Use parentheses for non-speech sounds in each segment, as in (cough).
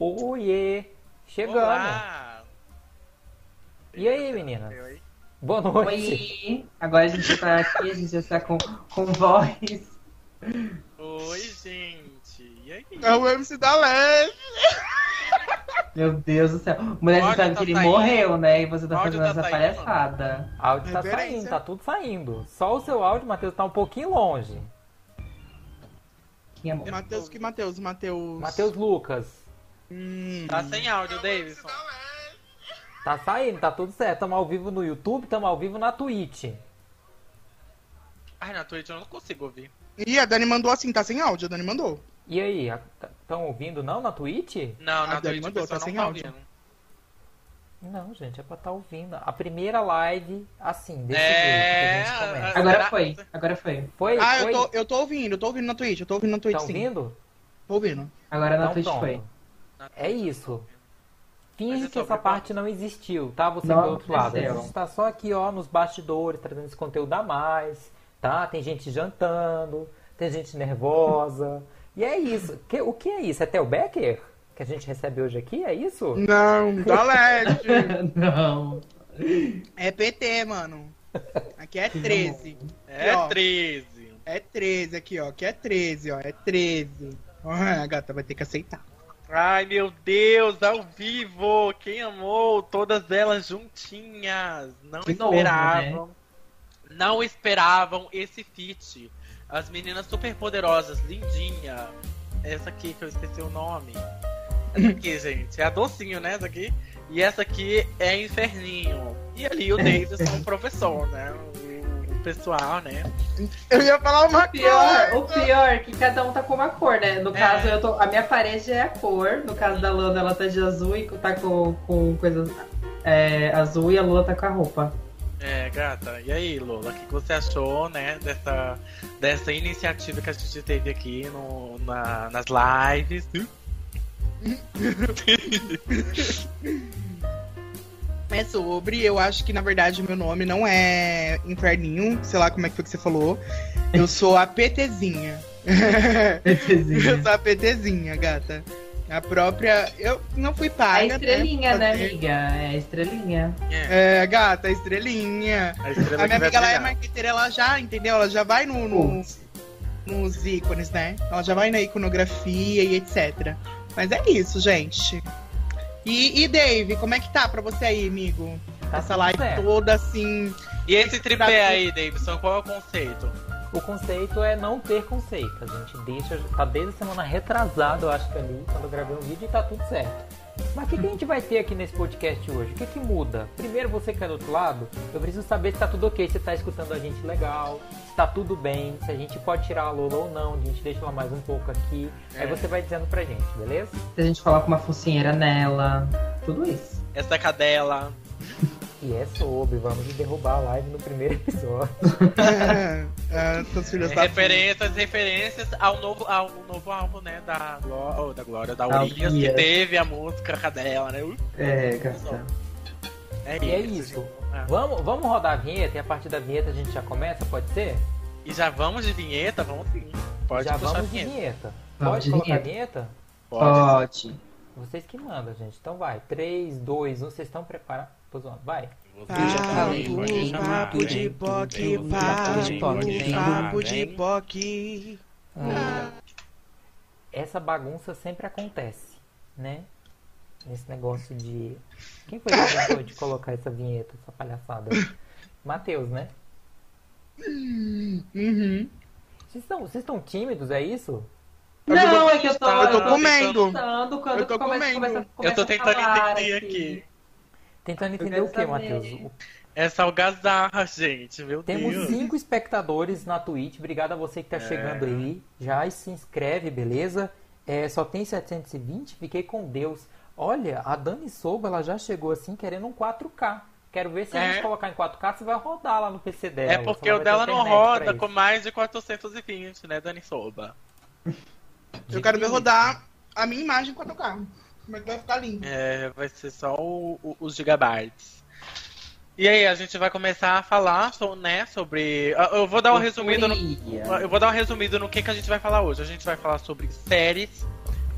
Oiê! Chegando! Olá! E aí, meninas? Boa noite! Oi! Agora a gente tá aqui, a gente já está com, com voz. Oi, gente! E aí? É o MC da Leste! Meu Deus do céu. Mulher, O você sabe áudio que tá ele saindo. morreu, né? E você O tá fazendo tá essa saindo. palhaçada. Áudio tá saindo, tá tudo saindo. Só o seu áudio, Matheus, tá um pouquinho longe. Quem amor? Matheus, que Matheus? Matheus. Matheus Lucas, Hum. Tá sem áudio, Davidson. tá saindo, tá tudo certo. Tamo ao vivo no YouTube, tamo ao vivo na Twitch. Ai, na Twitch eu não consigo ouvir. Ih, a Dani mandou assim, tá sem áudio, a Dani mandou. E aí, estão ouvindo não na Twitch? Não, na A Dani Twitch mandou, tá não sem tá áudio. ouvindo. Não, gente, é pra estar ouvindo. A primeira live, assim, desse É, jeito que a gente começa. Agora foi, agora foi. Foi? Ah, eu foi? tô, eu tô ouvindo, eu tô ouvindo na Twitch, eu tô ouvindo na Twitch Tá sim. ouvindo? Tô ouvindo. Agora na Então Twitch foi. É isso. Finge é que essa parte não existiu, tá? Você Não do outro lado. A gente tá só aqui, ó, nos bastidores, trazendo esse conteúdo a mais, tá? Tem gente jantando, tem gente nervosa. (laughs) E é isso. Que- o que é isso? É Theo Becker? Que a gente recebe hoje aqui? É isso? Não, da Leste. (laughs) Não. é PT, mano. Aqui é 13. É Ó. 13. É 13 aqui, ó. Aqui é 13, ó. É 13. Ah, a gata vai ter que aceitar. Ai, meu Deus, ao vivo! Quem amou? Todas elas juntinhas. Não De novo, esperavam. Não esperavam esse feat. As meninas super poderosas, lindinha. Essa aqui que eu esqueci o nome. Essa (laughs) aqui, gente, é a docinho, né? Essa aqui. E essa aqui é Inferninho. E ali o Davidson, o professor, né? O, o pessoal, né? Eu ia falar uma Pior, coisa. o pior é que cada um tá com uma cor, né? No É. caso, eu tô, a minha parede é a cor. No caso da Luna, ela tá de azul e tá com, com coisas é, azul e a Lula tá com a roupa. É, gata. E aí, Lola, o que que você achou, né, dessa, dessa iniciativa que a gente teve aqui no, na- nas lives? (laughs) (laughs) É sobre, eu acho que na verdade meu nome não é Inferninho, sei lá como é que foi que você falou. Eu (laughs) sou a PTzinha. eu sou a PTzinha, gata. A própria. Eu não fui A paga. estrelinha, né, Fazer- amiga? É a estrelinha. É, É, gata, a estrelinha. a estrela A minha amiga ela é marqueteira, ela já, entendeu? Ela já vai no, no- nos ícones, né? Ela já vai na iconografia e etc. Mas é isso, gente. E, e Dave, como é que tá pra você aí, amigo? Tá Essa live certo. toda assim. E esse tripé aí, Davidson, qual é o conceito? O conceito é não ter conceito. A gente deixa. Tá desde a semana retrasada, eu acho que ali, quando eu gravei um vídeo e tá tudo certo. Mas o que, que a gente vai ter aqui nesse podcast hoje? O que, que muda? Primeiro, você que é do outro lado, eu preciso saber se tá tudo ok, se tá escutando a gente legal, se tá tudo bem, se a gente pode tirar a Lola ou não, a gente deixa ela mais um pouco aqui. Aí É. você vai dizendo pra gente, beleza? Se a gente coloca uma focinheira nela, tudo isso. Essa cadela. E é sobre, vamos derrubar a live no primeiro episódio. (laughs) filhos É, da referências, referências ao novo, ao novo álbum, né? Da, Gló- oh, da Glória, da Urias, que teve a música cadela, né? Uh, É. É E é isso. isso. Ah. Vamos, vamos rodar a vinheta e a partir da vinheta a gente já começa, pode ser? E já vamos de vinheta? Vamos sim. Pode já vamos de vinheta. vinheta. Vamos pode de colocar vinheta. a vinheta? Pode. Pode. Vocês que mandam, gente. Então vai. 3, 2, 1. Vocês estão preparados? Vai. Chamar. Papo de POC, Papo de POC. papo de POC. Essa bagunça sempre acontece, né? Nesse negócio de. Quem foi que inventou de colocar essa vinheta, essa palhaçada? Matheus, né? Uhum. Vocês estão, vocês estão tímidos, é isso? Não, é que eu tô, Eu tô tô comendo. Eu tô começa, comendo. começa, Eu tô tentando entender aqui. Tentando entender o que. Matheus? O- É salgazarra, gente. Meu Temos Deus. cinco espectadores na Twitch. Obrigado a você que tá É. chegando aí. Já se inscreve, beleza? É, só tem 720. Fiquei com Deus. Olha, a Dani Souba, ela já chegou assim querendo um 4K. Quero ver se a É. gente colocar em 4K se vai rodar lá no PC dela. É porque ela o dela não roda com mais de 420, né, Dani Soba? Eu quero ver rodar a minha imagem 4K. Como é que vai ficar lindo? É, vai ser só o- o- os gigabytes. E aí, a gente vai começar a falar, so- né, sobre... ah, Eu vou dar um resumido no... Eu vou dar um resumido no que, que a gente vai falar hoje. A gente vai falar sobre séries,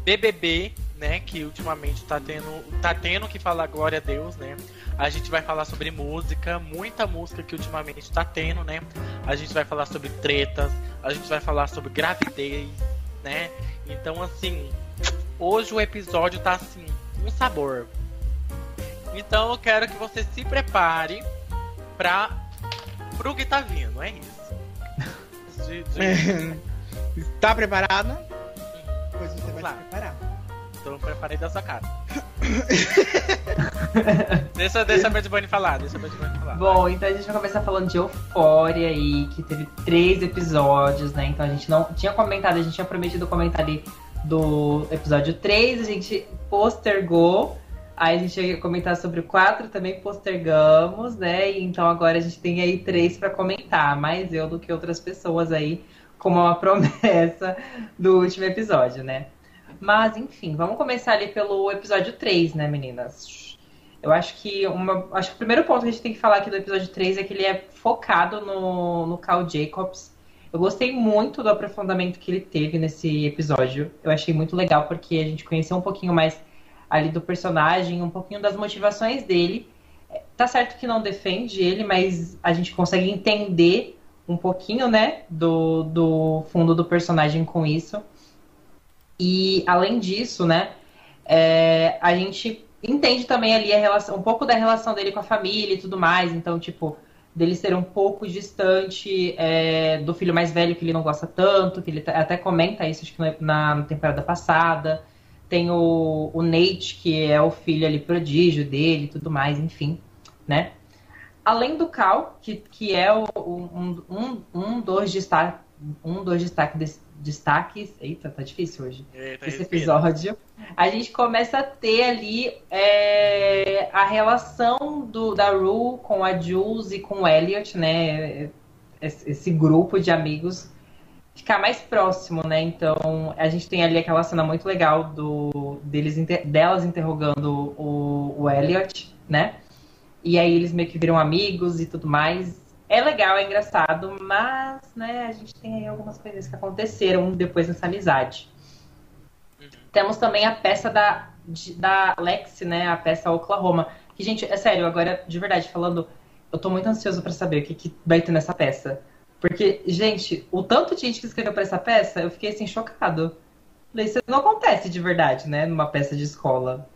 BBB, né? Que ultimamente tá tendo, tá tendo que falar glória a Deus, né? A gente vai falar sobre música, muita música que ultimamente tá tendo, né? A gente vai falar sobre tretas, a gente vai falar sobre gravidez, né? Então, assim, hoje o episódio tá assim, um sabor. Então eu quero que você se prepare para pro que tá vindo, é isso. (laughs) De, de... Está preparada? Pois você vai claro. se preparar. Então eu preparei da sua cara. (laughs) deixa, deixa a Bad Bunny falar, deixa a Bad Bunny falar. Bom, então a gente vai começar falando de Euphoria aí, que teve três episódios, né? Então a gente não tinha comentado, a gente tinha prometido comentar ali do episódio 3, a gente postergou. Aí a gente ia comentar sobre o 4, também postergamos, né? E então agora a gente tem aí três para comentar, mais eu do que outras pessoas aí, como uma (laughs) promessa do último episódio, né? Mas, enfim, vamos começar ali pelo episódio 3, né, meninas? Eu acho que uma, acho que o primeiro ponto que a gente tem que falar aqui do episódio 3 é que ele é focado no, no Carl Jacobs. Eu gostei muito do aprofundamento que ele teve nesse episódio. Eu achei muito legal porque a gente conheceu um pouquinho mais ali do personagem, um pouquinho das motivações dele. Tá certo que não defende ele, mas a gente consegue entender um pouquinho, né, do, do fundo do personagem com isso. E além disso, né, é, a gente entende também ali a relação, um pouco da relação dele com a família e tudo mais. Então, tipo, dele ser um pouco distante é, do filho mais velho que ele não gosta tanto, que ele até comenta isso acho que na, temporada passada. Tem o, o Nate, que é o filho ali prodígio dele tudo mais, enfim, né? Além do Cal, que, que é o, um, um, um dos destaques um dos destaques desse, destaques. Eita, tá difícil hoje. Eita, esse episódio. A gente começa a ter ali é, a relação do, da Rue com a Jules e com o Elliot, né? Esse grupo de amigos ficar mais próximo, né? Então a gente tem ali aquela cena muito legal do deles delas interrogando o, o Elliot, né? E aí eles meio que viram amigos e tudo mais. É legal, é engraçado, mas né, a gente tem aí algumas coisas que aconteceram depois dessa amizade. Uhum. Temos também a peça da, da Lexi, né? A peça Oklahoma. Que, gente, é sério, agora, de verdade, falando, eu tô muito ansioso para saber o que, que vai ter nessa peça. Porque, gente, o tanto de gente que escreveu para essa peça, eu fiquei assim, chocado. Isso não acontece de verdade, né? Numa peça de escola.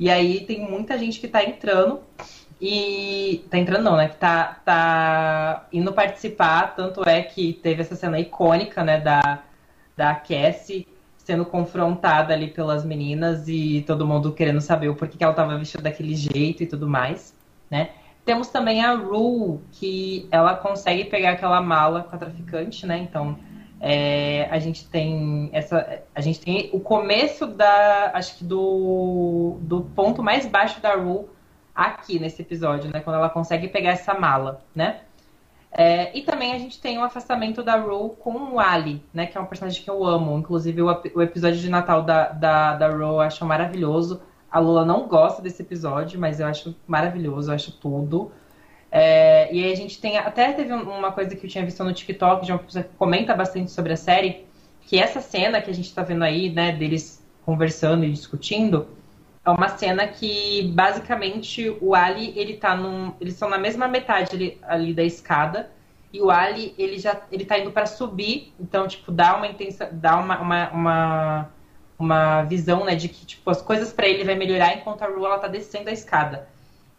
E aí tem muita gente que tá entrando. E tá entrando não, né? Que tá, tá indo participar, tanto é que teve essa cena icônica, né, da, da Cassie sendo confrontada ali pelas meninas e todo mundo querendo saber o porquê que ela tava vestida daquele jeito e tudo mais, né? Temos também a Rue, que ela consegue pegar aquela mala com a traficante, né? Então, é, a gente tem essa, a gente tem o começo da, acho que do, do ponto mais baixo da Rue aqui nesse episódio, né? Quando ela consegue pegar essa mala, né? É, e também a gente tem o afastamento da Rue com o Ali, né? Que é um personagem que eu amo. Inclusive, o, o episódio de Natal da, da, da Rue eu acho maravilhoso. A Lula não gosta desse episódio, mas eu acho maravilhoso, eu acho tudo. É, e aí a gente tem. Até teve uma coisa que eu tinha visto no TikTok de uma pessoa que comenta bastante sobre a série, que essa cena que a gente tá vendo aí, né, deles conversando e discutindo é uma cena que basicamente o Ali ele tá num, eles estão na mesma metade ali, ali, da escada e o Ali ele já ele tá indo para subir, então tipo dá uma intensa, dá uma, uma, uma, uma visão né de que tipo as coisas para ele vai melhorar enquanto a Ru ela tá descendo a escada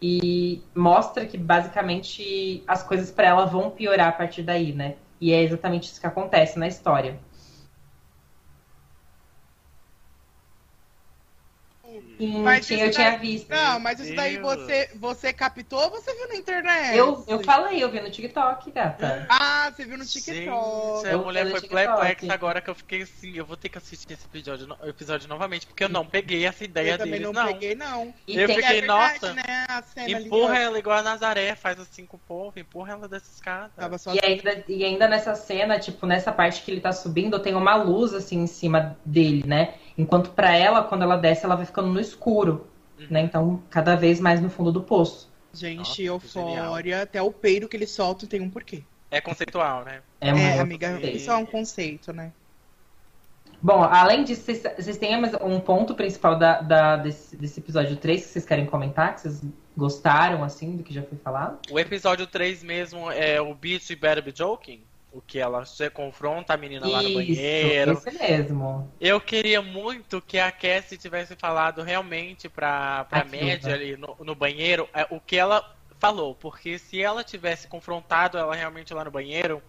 e mostra que basicamente as coisas para ela vão piorar a partir daí, né? E é exatamente isso que acontece na história. Sim, mas eu tinha visto. Não, mas isso daí você, você captou ou você viu na internet? Eu, eu falei, eu vi no TikTok, gata. Ah, você viu no TikTok. Gente, a mulher foi perplexa agora que eu fiquei assim, eu vou ter que assistir esse episódio, episódio novamente, porque eu não peguei essa ideia eu deles, não. não peguei, não. E eu fiquei, verdade, nossa, né, empurra ali, ela igual a Nazaré, faz assim com o povo, empurra ela dessa escada. E ainda, e ainda nessa cena, tipo, nessa parte que ele tá subindo, tem uma luz assim em cima dele, né? Enquanto para ela, quando ela desce, ela vai ficando no escuro, uhum. né? Então, cada vez mais no fundo do poço. Gente, Nossa, Eufória, até o peido que ele solta tem um porquê. É conceitual, né? É, é amiga, isso é um conceito, né? Bom, além disso, vocês, vocês têm um ponto principal da, da desse, desse, episódio 3 que vocês querem comentar? Que vocês gostaram, assim, do que já foi falado? O episódio 3 mesmo é o Beat Better Be Joking? O que ela se confronta a menina lá no banheiro. Isso mesmo. Eu queria muito que a Cassie tivesse falado realmente pra, pra média ali no, no banheiro é, o que ela falou. Porque se ela tivesse confrontado ela realmente lá no banheiro,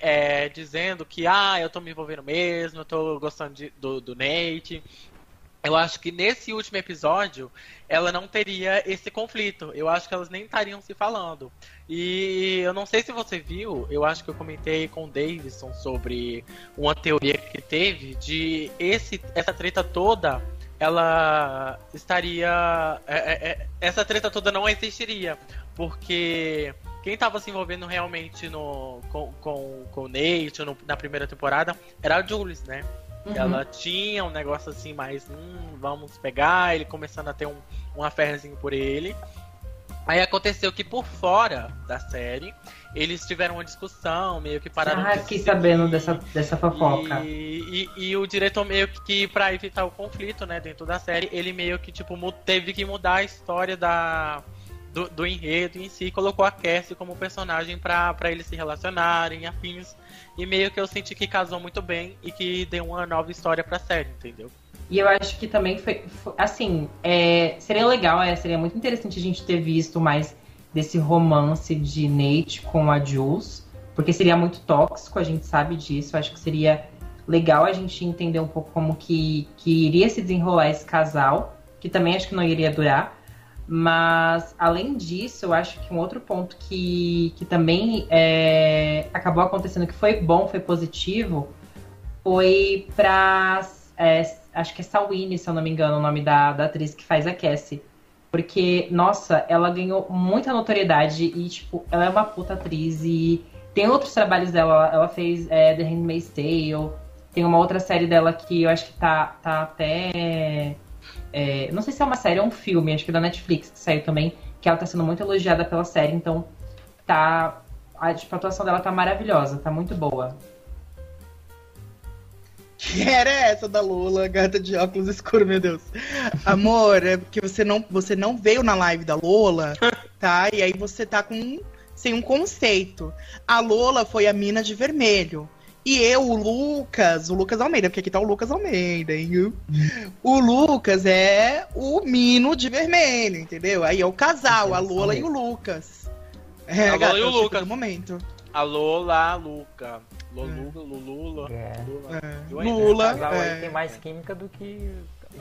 é, dizendo que ah, eu tô me envolvendo mesmo, eu tô gostando de, do, do Nate. Eu acho que nesse último episódio ela não teria esse conflito. Eu acho que elas nem estariam se falando. E eu não sei se você viu, eu acho que eu comentei com o Davidson sobre uma teoria que teve de esse, essa treta toda, ela estaria. É, é, é essa treta toda não existiria. Porque quem estava se envolvendo realmente no, com, com, com o Nate no, na primeira temporada era a Jules, né? Uhum. Ela tinha um negócio assim, mais, hum, vamos pegar, ele começando a ter um, um affairzinho por ele. Aí aconteceu que por fora da série, eles tiveram uma discussão, meio que pararam ah, de fiquei sabendo dessa, dessa fofoca. E, e, e, o diretor meio que, pra evitar o conflito, né, dentro da série, ele meio que, tipo, teve que mudar a história da, do, do enredo em si, colocou a Cassie como personagem para eles se relacionarem, afins. E meio que eu senti que casou muito bem e que deu uma nova história pra série, entendeu? E eu acho que também foi, foi assim, é, seria legal, é, seria muito interessante a gente ter visto mais desse romance de Nate com a Jules, porque seria muito tóxico, a gente sabe disso. Eu acho que seria legal a gente entender um pouco como que, que iria se desenrolar esse casal, que também acho que não iria durar. Mas, além disso, eu acho que um outro ponto que, que também é, acabou acontecendo, que foi bom, foi positivo, foi pra. É, acho que é Sawini, se eu não me engano, o nome da, da atriz que faz a Cassie. Porque, nossa, ela ganhou muita notoriedade e, tipo, ela é uma puta atriz e tem outros trabalhos dela. Ela fez é, The Handmaid's Tale, tem uma outra série dela que eu acho que tá, tá até é, não sei se é uma série ou um filme, acho que é da Netflix que saiu também, que ela tá sendo muito elogiada pela série, então tá. A, tipo, a atuação dela tá maravilhosa, tá muito boa. Que era essa da Lola, gata de óculos escuros, meu Deus. Amor, é porque você não, você não veio na live da Lola, tá? E aí você tá com sem um conceito. A Lola foi a mina de vermelho. E eu, o Lucas, o Lucas Almeida, porque aqui tá o Lucas Almeida, hein? O Lucas é o Mino de vermelho, entendeu? Aí é o casal, a Lola e o Lucas. É, a Lola gata, e o Lucas. No momento. A Lola, Luca. Lulu, é. Lula, é. Lula. É. Lula. Lula é. tem mais química do que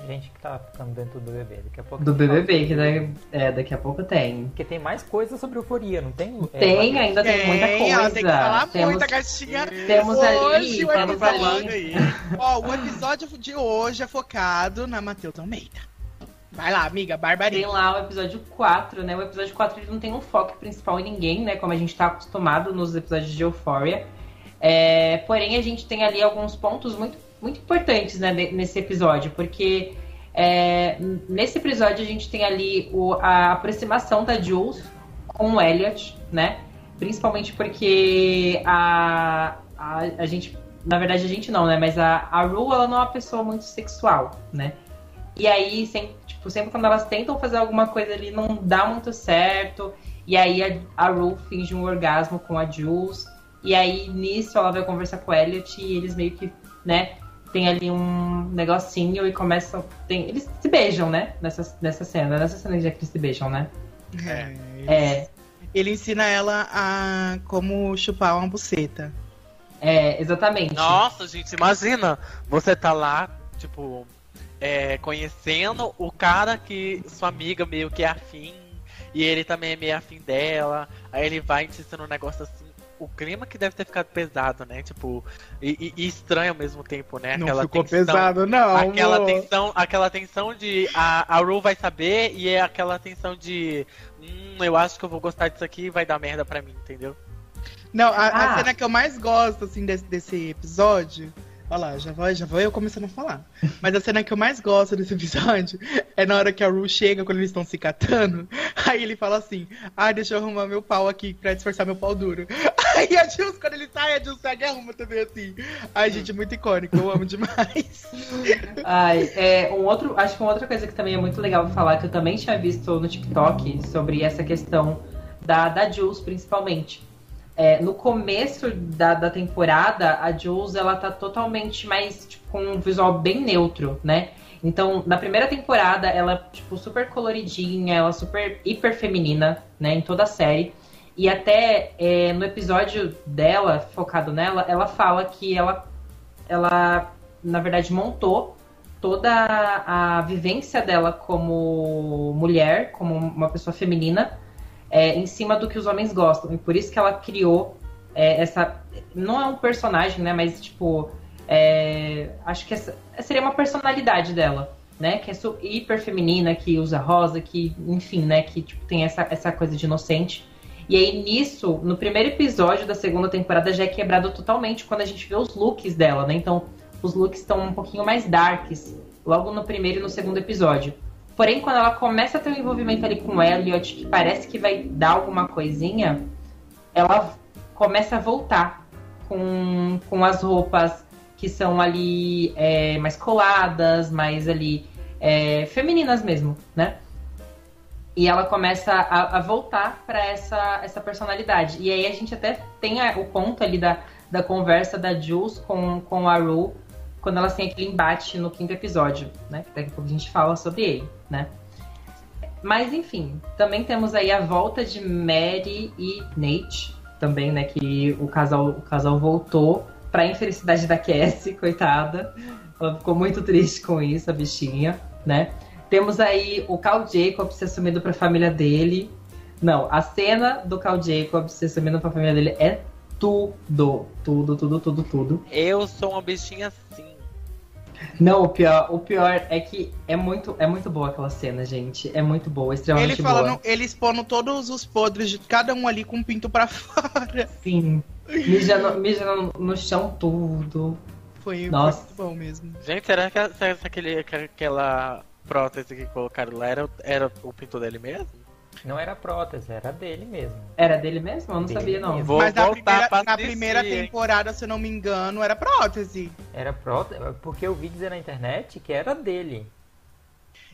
gente que tá ficando dentro do BBB. Daqui a pouco do BBB, que daqui, é, daqui a pouco tem. Porque tem mais coisa sobre euforia, não tem? Tem, é, ainda tem, tem, muita coisa. tem que falar temos, muita, gatinha. Temos ali, hoje, temos ali. Aí. Ó, o episódio de hoje é focado na Matheus Almeida. Vai lá, amiga, barbarinha. Tem lá o episódio 4, né? O episódio 4 ele não tem um foco principal em ninguém, né? Como a gente tá acostumado nos episódios de Euphoria. É, porém, a gente tem ali alguns pontos muito muito importantes né, nesse episódio, porque é, nesse episódio a gente tem ali o, a aproximação da Jules com o Elliot, né? Principalmente porque a, a, a gente, na verdade a gente não, né? Mas a, a Ru, ela não é uma pessoa muito sexual, né? E aí, sempre, tipo, sempre quando elas tentam fazer alguma coisa ali, não dá muito certo. E aí a, a Ru finge um orgasmo com a Jules. E aí, nisso, ela vai conversar com o Elliot e eles meio que, né, tem ali um negocinho e começam. Tem, eles se beijam, né? Nessa, nessa cena. Nessa cena já que eles se beijam, né? É. é. Ele ensina ela a como chupar uma buceta. É, exatamente. Nossa, gente, imagina. Você tá lá, tipo, é, conhecendo o cara que sua amiga meio que é afim. E ele também é meio afim dela. Aí ele vai te ensinando um negócio assim o clima que deve ter ficado pesado, né? Tipo, e, e estranho ao mesmo tempo, né? Aquela não ficou tensão, pesado, não. Aquela amor. tensão, aquela tensão de a, a Ru vai saber e é aquela tensão de hum, eu acho que eu vou gostar disso aqui e vai dar merda pra mim, entendeu? Não, a, ah. a cena que eu mais gosto, assim, desse, desse episódio Olha lá, já vou, já vou eu começando a falar. Mas a cena que eu mais gosto desse episódio é na hora que a Ru chega, quando eles estão se catando. Aí ele fala assim: Ah, deixa eu arrumar meu pau aqui pra disfarçar meu pau duro. (laughs) Aí a Jules, quando ele sai, a Jules segue e arruma também assim. Ai, gente, muito icônico, eu amo demais. Ai, é, um outro, acho que uma outra coisa que também é muito legal falar, que eu também tinha visto no TikTok sobre essa questão da, da Jules, principalmente é, no começo da, da temporada, a Jules ela tá totalmente mais tipo, com um visual bem neutro, né? Então, na primeira temporada, ela tipo super coloridinha, ela super hiper feminina, né, em toda a série. E até é, no episódio dela, focado nela, ela fala que ela, ela na verdade, montou toda a vivência dela como mulher, como uma pessoa feminina, é, em cima do que os homens gostam. E por isso que ela criou é, essa. Não é um personagem, né? Mas, tipo. É, acho que essa seria uma personalidade dela, né? Que é hiper feminina, que usa rosa, que, enfim, né? Que tipo, tem essa, essa coisa de inocente. E aí, nisso, no primeiro episódio da segunda temporada, já é quebrado totalmente quando a gente vê os looks dela, né? Então, os looks estão um pouquinho mais darks, logo no primeiro e no segundo episódio. Porém, quando ela começa a ter um envolvimento ali com o Elliot, que parece que vai dar alguma coisinha, ela começa a voltar com, com as roupas que são ali é, mais coladas, mais ali é, femininas mesmo, né? E ela começa a, a voltar para essa, essa personalidade. E aí a gente até tem a, o ponto ali da, da conversa da Jules com, com a Rue quando elas têm aquele embate no quinto episódio, né? Que daqui a pouco a gente fala sobre ele, né? Mas enfim, também temos aí a volta de Mary e Nate, também, né? Que o casal, o casal voltou pra infelicidade da Cassie, (laughs) coitada. Ela ficou muito triste com isso, a bichinha, né? Temos aí o Cal Jacob se assumindo pra família dele. Não, a cena do Cal Jacob se assumindo pra família dele é tudo. Tudo, tudo, tudo, tudo. Eu sou uma bichinha assim. Não, o pior, o pior é que é muito, é muito boa aquela cena, gente. É muito boa, extremamente ele falando, boa. Ele expondo todos os podres de cada um ali com o pinto pra (laughs) fora. Sim. Mija no, mija no, no chão tudo. Foi Nossa. muito bom mesmo. Gente, será que, será que aquele, aquela prótese que colocaram lá era, era o pinto dele mesmo? Não era prótese, era dele mesmo. Era dele mesmo? Eu não dele sabia, não. Vou Mas na primeira, na primeira temporada, se eu não me engano, era prótese. Era prótese, porque eu vi dizer na internet que era dele.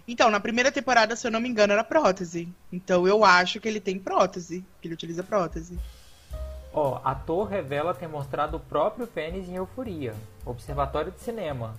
Então, na primeira temporada, se eu não me engano, era prótese. Então eu acho que ele tem prótese, que ele utiliza prótese. Ó, oh, ator revela ter mostrado o próprio pênis em Euforia, Observatório de Cinema.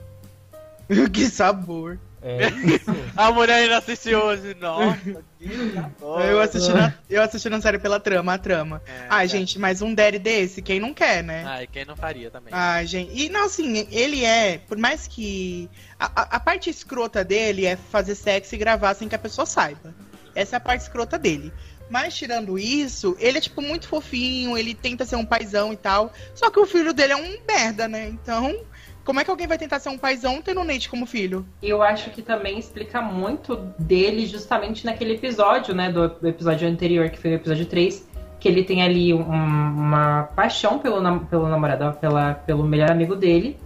(laughs) que sabor. É isso. a mulher ainda assistiu hoje. Nossa, que (laughs) eu assisti, na, eu assisti na série pela trama, a trama. É, Ai, é. gente, mas um daddy desse, quem não quer, né? Ai, quem não faria também. Ai, gente. E não, assim, ele é, por mais que. A, a, parte escrota dele é fazer sexo e gravar sem que a pessoa saiba. Essa é a parte escrota dele. Mas tirando isso, ele é, tipo, muito fofinho, ele tenta ser um paizão e tal. Só que o filho dele é um merda, né? Então como é que alguém vai tentar ser um paizão tendo o Nate como filho? Eu acho que também explica muito dele justamente naquele episódio, né? Do, do episódio anterior, que foi o episódio 3, que ele tem ali um, uma paixão pelo, pelo namorado, pela, pelo melhor amigo dele.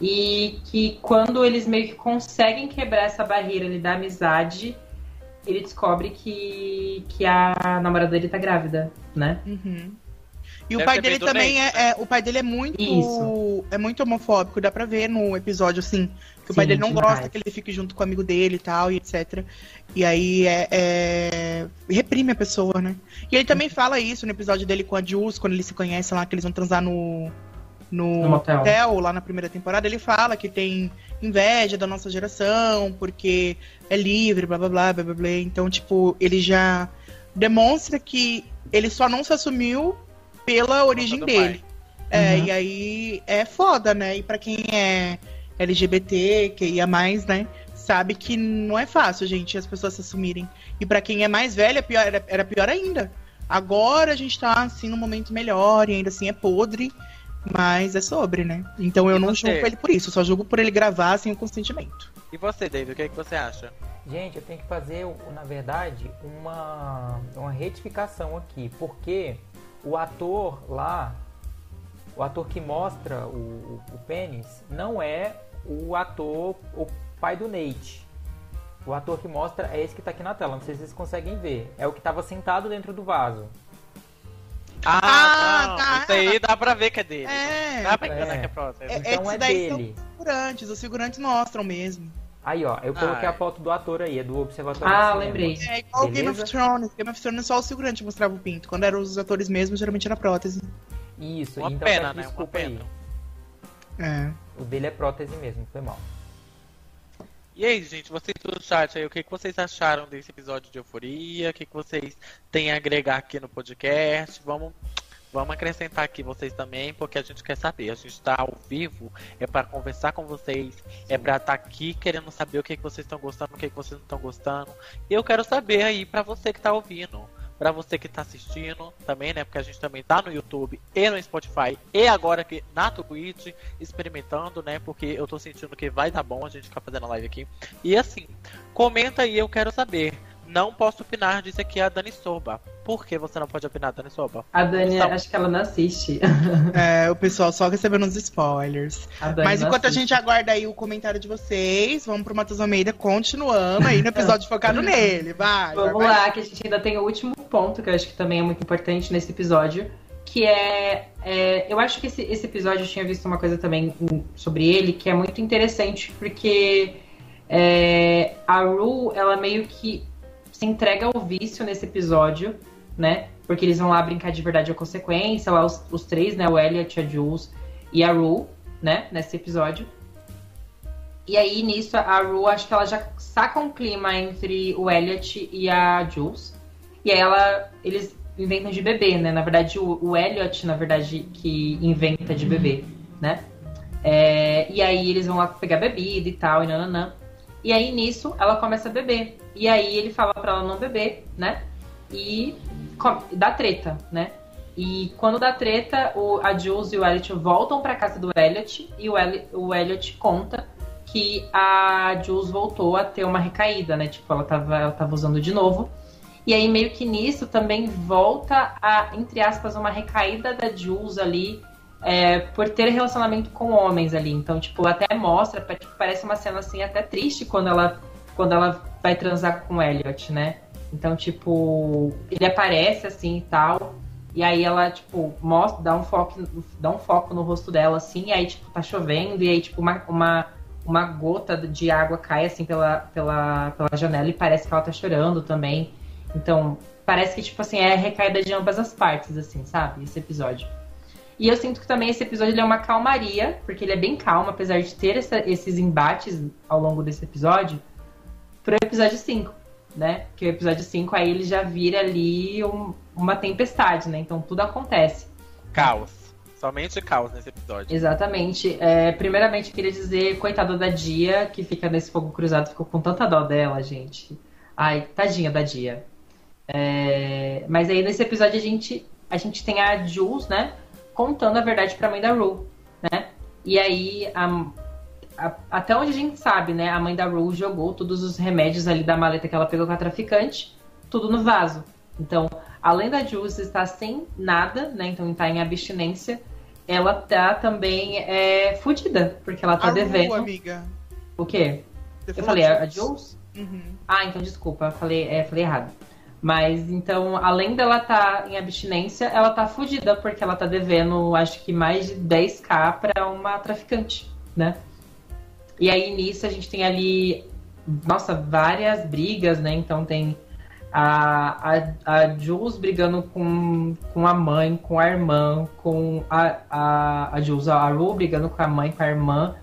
E que quando eles meio que conseguem quebrar essa barreira ali da amizade, ele descobre que, que a namorada dele tá grávida, né? Uhum. E Deve o pai dele também é, é, O pai dele é muito. Isso. É muito homofóbico, dá pra ver no episódio, assim. Que Sim, o pai dele não demais. gosta que ele fique junto com o amigo dele e tal, e etc. E aí é, é, reprime a pessoa, né? E ele também fala isso no episódio dele com a Jules, quando eles se conhecem lá, que eles vão transar no. No, no hotel. hotel, lá na primeira temporada, ele fala que tem inveja da nossa geração, porque é livre, blá blá blá blá blá. blá. Então, tipo, ele já demonstra que ele só não se assumiu pela origem dele. É, uhum. e aí é foda, né? E para quem é LGBT, que ia mais, né? Sabe que não é fácil, gente, as pessoas se assumirem. E para quem é mais velha, pior, era, era pior ainda. Agora a gente tá, assim, num momento melhor e ainda assim é podre. Mas é sobre, né? Então eu e não você? julgo ele por isso, só julgo por ele gravar sem o consentimento. E você, David, o que, é que você acha? Gente, eu tenho que fazer, na verdade, uma, uma retificação aqui, porque o ator lá, o ator que mostra o, o, o pênis não é o ator, o pai do Nate. O ator que mostra é esse que tá aqui na tela. Não sei se vocês conseguem ver. É o que tava sentado dentro do vaso. Ah, Ah, não, tá. Isso aí dá pra ver que é dele. É. Dá pra É. enganar que é prótese. É, Então é daí dele. são figurantes, os figurantes mostram mesmo. Aí, ó, eu coloquei Ah, a foto do ator aí, é do Observatório Ah, lembrei. É igual o Game of? Thrones. Game of Thrones só o figurante mostrava o pinto. Quando eram os atores mesmos, geralmente era prótese. Isso, Uma então pena, né? Uma desculpa pena. aí. É. O dele é prótese mesmo, foi mal. E aí, gente, vocês do chat aí, o que, que vocês acharam desse episódio de Euforia? O que, que vocês têm a agregar aqui no podcast? Vamos, vamos acrescentar aqui vocês também, porque a gente quer saber. A gente está ao vivo, é para conversar com vocês, é para estar aqui querendo saber o que, que vocês estão gostando, o que, que vocês não estão gostando. E eu quero saber aí para você que tá ouvindo. Pra você que tá assistindo também, né? Porque a gente também tá no YouTube e no Spotify e agora aqui na Twitch experimentando, né? Porque eu tô sentindo que vai dar bom a gente ficar fazendo live aqui. E assim, comenta aí, eu quero saber. Não posso opinar, disse aqui a Dani Soba. Por que você não pode opinar, Dani Soba? A Dani, Tá. acho que ela não assiste. (laughs) É, o pessoal só recebendo os spoilers. A Mas enquanto a assiste. gente aguarda aí o comentário de vocês, vamos pro Matheus Almeida continuando aí no episódio (laughs) focado nele. Vai. Vamos vai, vai. lá, que a gente ainda tem o último ponto, que eu acho que também é muito importante nesse episódio, que é. é, eu acho que esse, esse episódio eu tinha visto uma coisa também sobre ele, que é muito interessante, porque é, a Ru, ela meio que se entrega ao vício nesse episódio, né? Porque eles vão lá brincar de verdade ou consequência, lá os, os três, né? O Elliot, a Jules e a Ru, né? Nesse episódio. E aí, nisso, a Ru, acho que ela já saca um clima entre o Elliot e a Jules. E aí ela, eles inventam de beber, né? Na verdade, o, o Elliot, na verdade, que inventa de beber, né? É, e aí eles vão lá pegar bebida e tal, e nananã. E aí, nisso, ela começa a beber. E aí ele fala pra ela não beber, né? E dá treta, né? E quando dá treta, o, a Jules e o Elliot voltam pra casa do Elliot e o, Eli- o Elliot conta que a Jules voltou a ter uma recaída, né? Tipo, ela tava, ela tava usando de novo. E aí, meio que nisso, também volta a, entre aspas, uma recaída da Jules ali é, por ter relacionamento com homens ali. Então, tipo, até mostra, tipo, parece uma cena assim até triste quando ela, quando ela vai transar com o Elliot, né? Então, tipo, ele aparece assim e tal. E aí ela, tipo, mostra, dá um foco, dá um foco no rosto dela, assim, e aí, tipo, tá chovendo, e aí, tipo, uma, uma, uma gota de água cai assim pela, pela, pela janela e parece que ela tá chorando também. Então, parece que, tipo assim, é recaída de ambas as partes, assim, sabe? Esse episódio. E eu sinto que também esse episódio é uma calmaria, porque ele é bem calmo, apesar de ter essa- esses embates ao longo desse episódio, pro episódio 5, né? Que o episódio 5 aí ele já vira ali um- uma tempestade, né? Então tudo acontece. Caos. Somente caos nesse episódio. Exatamente. É, primeiramente, queria dizer, coitada da Dia, que fica nesse fogo cruzado, ficou com tanta dó dela, gente. Ai, tadinha da Dia. É, mas aí nesse episódio a gente, a gente tem a Jules, né? Contando a verdade pra mãe da Rue, né? E aí, a- a- até onde a gente sabe, né? A mãe da Rue jogou todos os remédios ali da maleta que ela pegou com a traficante, tudo no vaso. Então, além da Jules estar sem nada, né? Então tá em abstinência, ela tá também é, fudida, porque ela tá A devendo. amiga. O quê? Você Eu falei, a, a Jules. Uhum. Ah, então desculpa, eu falei, é, falei errado. Mas então, além dela tá em abstinência, ela tá fudida, porque ela tá devendo, acho que mais de 10k pra uma traficante, né? E aí nisso a gente tem ali, nossa, várias brigas, né? Então tem a, a, a Jules brigando com, com a mãe, com a irmã, com a, a, a Jules, a Ru brigando com a mãe, com a irmã,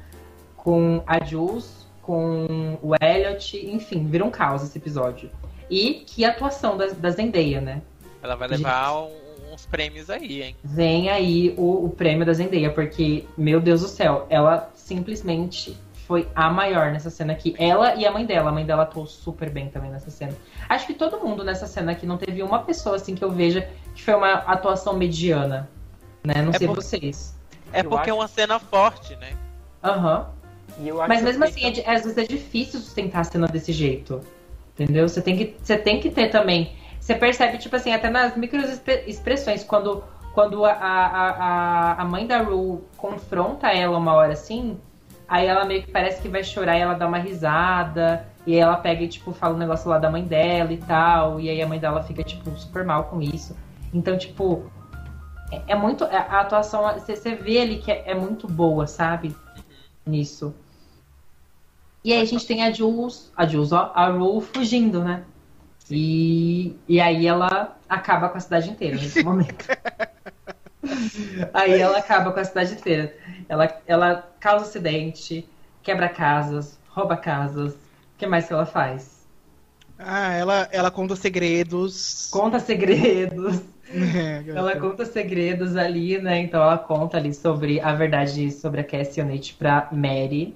com a Jules, com o Elliot, enfim, vira um caos esse episódio. E que atuação da, da Zendaya, né? Ela vai levar um- uns prêmios aí, hein? Vem aí o, o prêmio da Zendaya, porque, meu Deus do céu, ela simplesmente foi a maior nessa cena aqui. Ela e a mãe dela. A mãe dela atuou super bem também nessa cena. Acho que todo mundo nessa cena aqui não teve uma pessoa assim que eu veja que foi uma atuação mediana. Né? Não É sei por- vocês. É Eu porque é acho- uma cena forte, né? Aham. Acho Mas que mesmo assim, é di- às vezes é difícil sustentar a cena desse jeito. Entendeu? Você tem que, você tem que ter também. Você percebe, tipo assim, até nas microexpressões, quando quando a, a, a, mãe da Rue confronta ela uma hora assim, aí ela meio que parece que vai chorar e ela dá uma risada. E aí ela pega e, tipo, fala um negócio lá da mãe dela e tal. E aí a mãe dela fica, tipo, super mal com isso. Então, tipo, é, é muito. A atuação, você, você vê ali que é, é, muito boa, sabe? Nisso. E aí a gente tem a Jules, a Jules, ó, a Ru fugindo, né? E, e aí ela acaba com a cidade inteira nesse (laughs) momento. aí ela acaba com a cidade inteira. Ela, ela causa acidente, quebra casas, rouba casas. O que mais que ela faz? Ah, ela, ela conta segredos. Conta segredos. (laughs) É, ela conta segredos ali, né? Então ela conta ali sobre a verdade sobre a Cassie Onate pra Mary.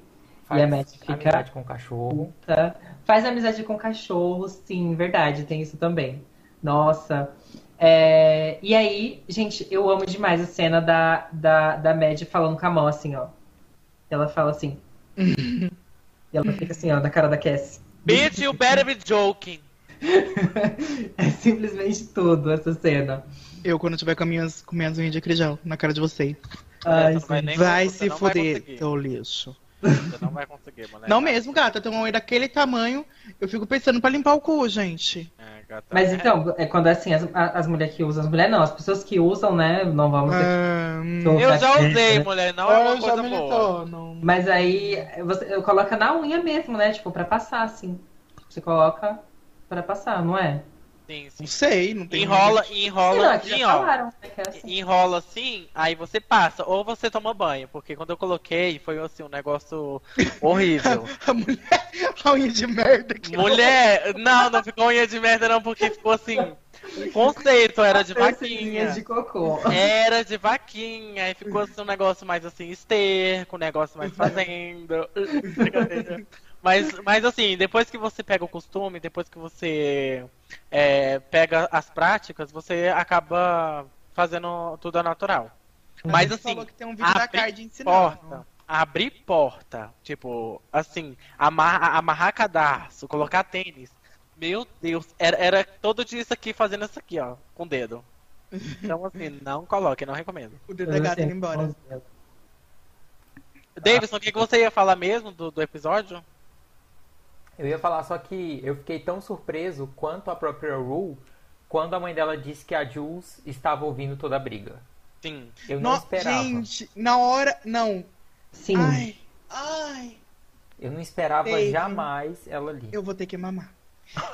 Faz e a Mary fica. Amizade com o cachorro. Puta. Faz amizade com o cachorro, sim, verdade, tem isso também. Nossa. É... E aí, gente, eu amo demais a cena da, da, da Mad falando com a mão, assim, ó. Ela fala assim. (laughs) e ela fica assim, ó, na cara da Cassie. Bitch, you better be joking. (laughs) é simplesmente tudo essa cena. Eu, quando tiver com minhas, com minhas unhas de acrijal na cara de vocês. Ai, vai, vai se foder, seu lixo. Você não vai conseguir, moleque. Não mesmo, gata. Tem uma unha daquele tamanho. Eu fico pensando pra limpar o cu, gente. É, gata. Mas então, é quando é assim, as, as mulheres que usam, as mulheres não, as pessoas que usam, né? Não vamos. Ah, eu já usei, né? mulher, não é uma coisa boa. Não... Mas aí você coloca na unha mesmo, né? Tipo, pra passar, assim. Você coloca para passar, não é? Sim, sim. Não sei, não tem. Enrola, enrola assim, ó. Falaram, né, é assim. Enrola assim, aí você passa, ou você toma banho, porque quando eu coloquei foi assim um negócio (laughs) horrível. a mulher, a unha de merda que Mulher, não, não ficou unha de merda não, porque ficou assim, o conceito era de vaquinha. de cocô. Era de vaquinha, aí ficou assim um negócio mais assim esterco, um negócio mais fazendo. (laughs) Mas, mas assim, depois que você pega o costume, depois que você é, pega as práticas, você acaba fazendo tudo natural. Mas assim, falou que tem um vídeo da Card ensinando. Porta, abrir porta, tipo, assim, amarrar, amarrar cadarço, colocar tênis. Meu Deus, era, era todo dia isso aqui fazendo isso aqui, ó, com o dedo. Então, assim, não coloque, não recomendo. O dedo da gata indo embora. Davidson, o que, que você ia falar mesmo do, do episódio? Eu ia falar só que eu fiquei tão surpreso quanto a própria Rue quando a mãe dela disse que a Jules estava ouvindo toda a briga. Sim. Eu não no, esperava. Gente, na hora. Não. Sim. Ai. Ai. Eu não esperava jamais ela ali. Eu vou ter que mamar.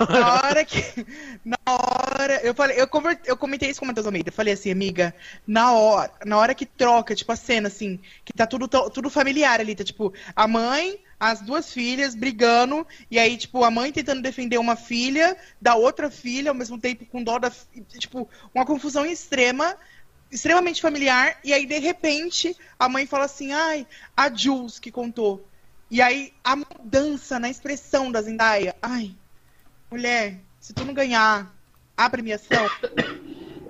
Na hora que. (laughs) Na hora. Eu falei, eu, conver, eu comentei isso com o Matheus Almeida. Eu falei assim, amiga, na hora, na hora que troca, tipo, a cena, assim, que tá tudo, tudo familiar ali, tá tipo, a mãe, as duas filhas brigando, e aí, tipo, a mãe tentando defender uma filha da outra filha, ao mesmo tempo com dó da. Tipo, uma confusão extrema, extremamente familiar, e aí, de repente, a mãe fala assim, ai, a Jules que contou. E aí, a mudança na expressão da Zendaya, ai, mulher, se tu não ganhar a premiação.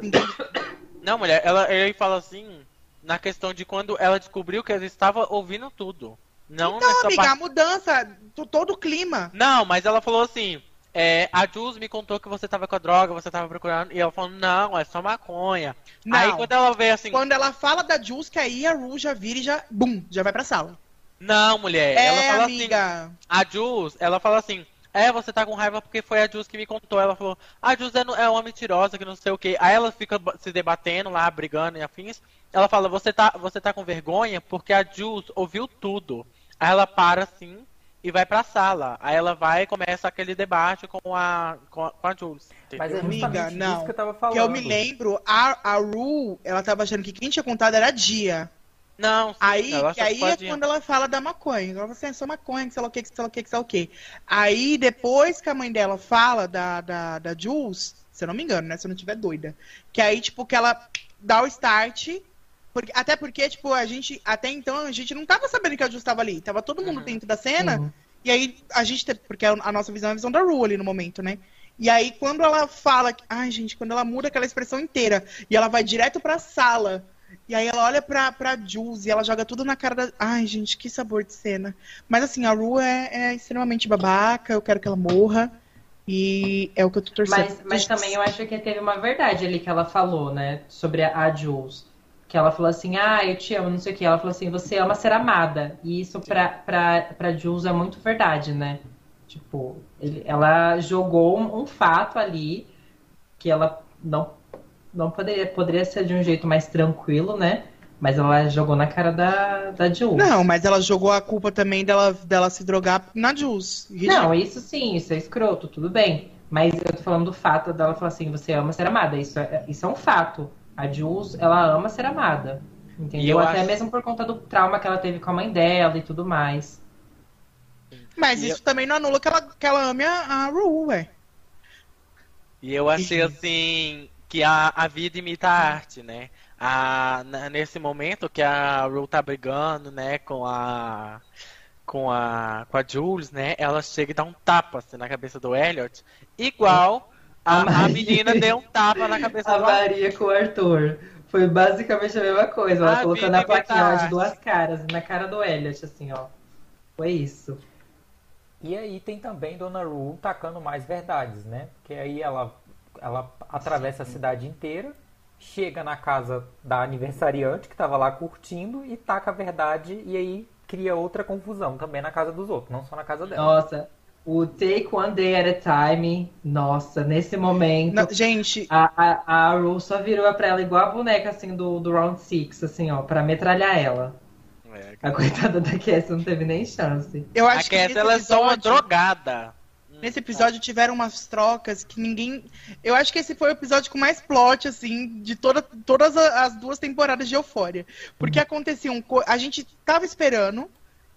(coughs) Não, mulher, ela, ele fala assim, na questão de quando ela descobriu que ela estava ouvindo tudo. Não então, amiga, parte... a mudança, todo o clima. Não, mas ela falou assim, é, a Jules me contou que você tava com a droga, você tava procurando, e ela falou, não, é só maconha. Não, aí quando ela vê assim... Quando ela fala da Jules, que aí a Ru já vira e já, bum, já vai pra sala. Não, mulher, é, ela fala assim, amiga. assim, a Jules, ela fala assim, é, você tá com raiva porque foi a Jus que me contou. Ela falou, a Jus é, é uma mentirosa, que não sei o que. Aí ela fica se debatendo lá, brigando e afins. Ela fala, você tá, você tá com vergonha porque a Jus ouviu tudo. Aí ela para assim e vai pra sala. Aí ela vai e começa aquele debate com a, com a, com a Jules. Mas é Amiga, não. que eu tava falando. Que eu me lembro, a, a Ru, ela tava achando que quem tinha contado era a Dia. Não, sim, aí, que aí é quando ela fala da maconha. Ela fala assim, é só maconha, que sei lá o que, que sei lá o que, que sei lá o que. Aí, depois que a mãe dela fala da, da, da Jules, se eu não me engano, né? Se eu não estiver doida. Que aí, tipo, que ela dá o start. Porque, até porque, tipo, a gente, até então, a gente não tava sabendo que a Jules tava ali. Tava todo mundo uhum. dentro da cena. Uhum. E aí, a gente, porque a nossa visão é a visão da Rue ali no momento, né? E aí, quando ela fala. Ai, gente, quando ela muda aquela expressão inteira e ela vai direto pra sala e aí ela olha pra, pra Jules e ela joga tudo na cara da. Ai, gente, que sabor de cena. Mas assim, a Ru é, é extremamente babaca, eu quero que ela morra. E é o que eu tô torcendo. Mas, mas também eu acho que teve uma verdade ali que ela falou, né? Sobre a Jules. Que ela falou assim, ah, eu te amo, não sei o que. Ela falou assim, você ama ser amada. E isso pra, pra, pra Jules é muito verdade, né? Tipo, ele, ela jogou um, um, fato ali que ela não, não poderia, poderia ser de um jeito mais tranquilo, né? Mas ela jogou na cara da, da Jules. Não, mas ela jogou a culpa também dela, dela se drogar na Jules. Não, isso sim, isso é escroto, tudo bem. Mas eu tô falando do fato dela falar assim, você ama ser amada. Isso é, isso é um fato. A Jules, ela ama ser amada. Entendeu? Até acho... mesmo por conta do trauma que ela teve com a mãe dela e tudo mais. Mas e isso eu... também não anula que ela, que ela ame a, a Ru, ué. E eu achei assim que a, a vida imita a arte, né? A, nesse momento que a Ru tá brigando, né, com a com a com a Jules, né? Ela chega e dá um tapa assim, na cabeça do Elliot, igual a, a, menina deu um tapa na cabeça a do Maria com o Arthur. Foi basicamente a mesma coisa. Ela a colocando a plaquinha de duas caras na cara do Elliot, assim, ó. Foi isso. E aí tem também Dona Ru tacando mais verdades, né? Porque aí ela, ela atravessa a cidade inteira, chega na casa da aniversariante que estava lá curtindo e taca a verdade e aí cria outra confusão também na casa dos outros, não só na casa dela. Nossa, o Take One Day at a Time, nossa, nesse momento. Não, gente. A, a, a Ru só virou pra ela igual a boneca assim do, do Round Six, assim, ó, pra metralhar ela. É, a coitada da Cass não teve nem chance. Eu acho a que Cass, ela episódio, é só uma drogada. Nesse episódio tiveram umas trocas que ninguém. Eu acho que esse foi o episódio com mais plot, assim, de toda, todas as duas temporadas de Eufória. Porque uhum. aconteciam. A gente tava esperando.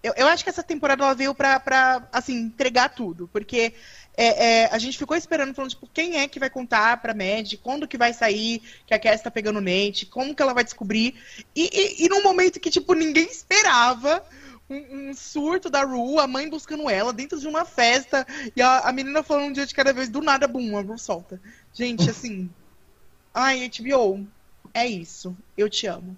Eu, eu acho que essa temporada ela veio pra, pra assim, entregar tudo. Porque é, é, a gente ficou esperando, falando, tipo, quem é que vai contar pra Mad, quando que vai sair, que a Cass tá pegando o Nate, como que ela vai descobrir. E, e, e num momento que, tipo, ninguém esperava, um, um, surto da Ru, a mãe buscando ela dentro de uma festa, e a, a menina falando um dia de cada vez, do nada, bum, a Ru solta. Gente, (laughs) assim. Ai, HBO, é isso. Eu te amo.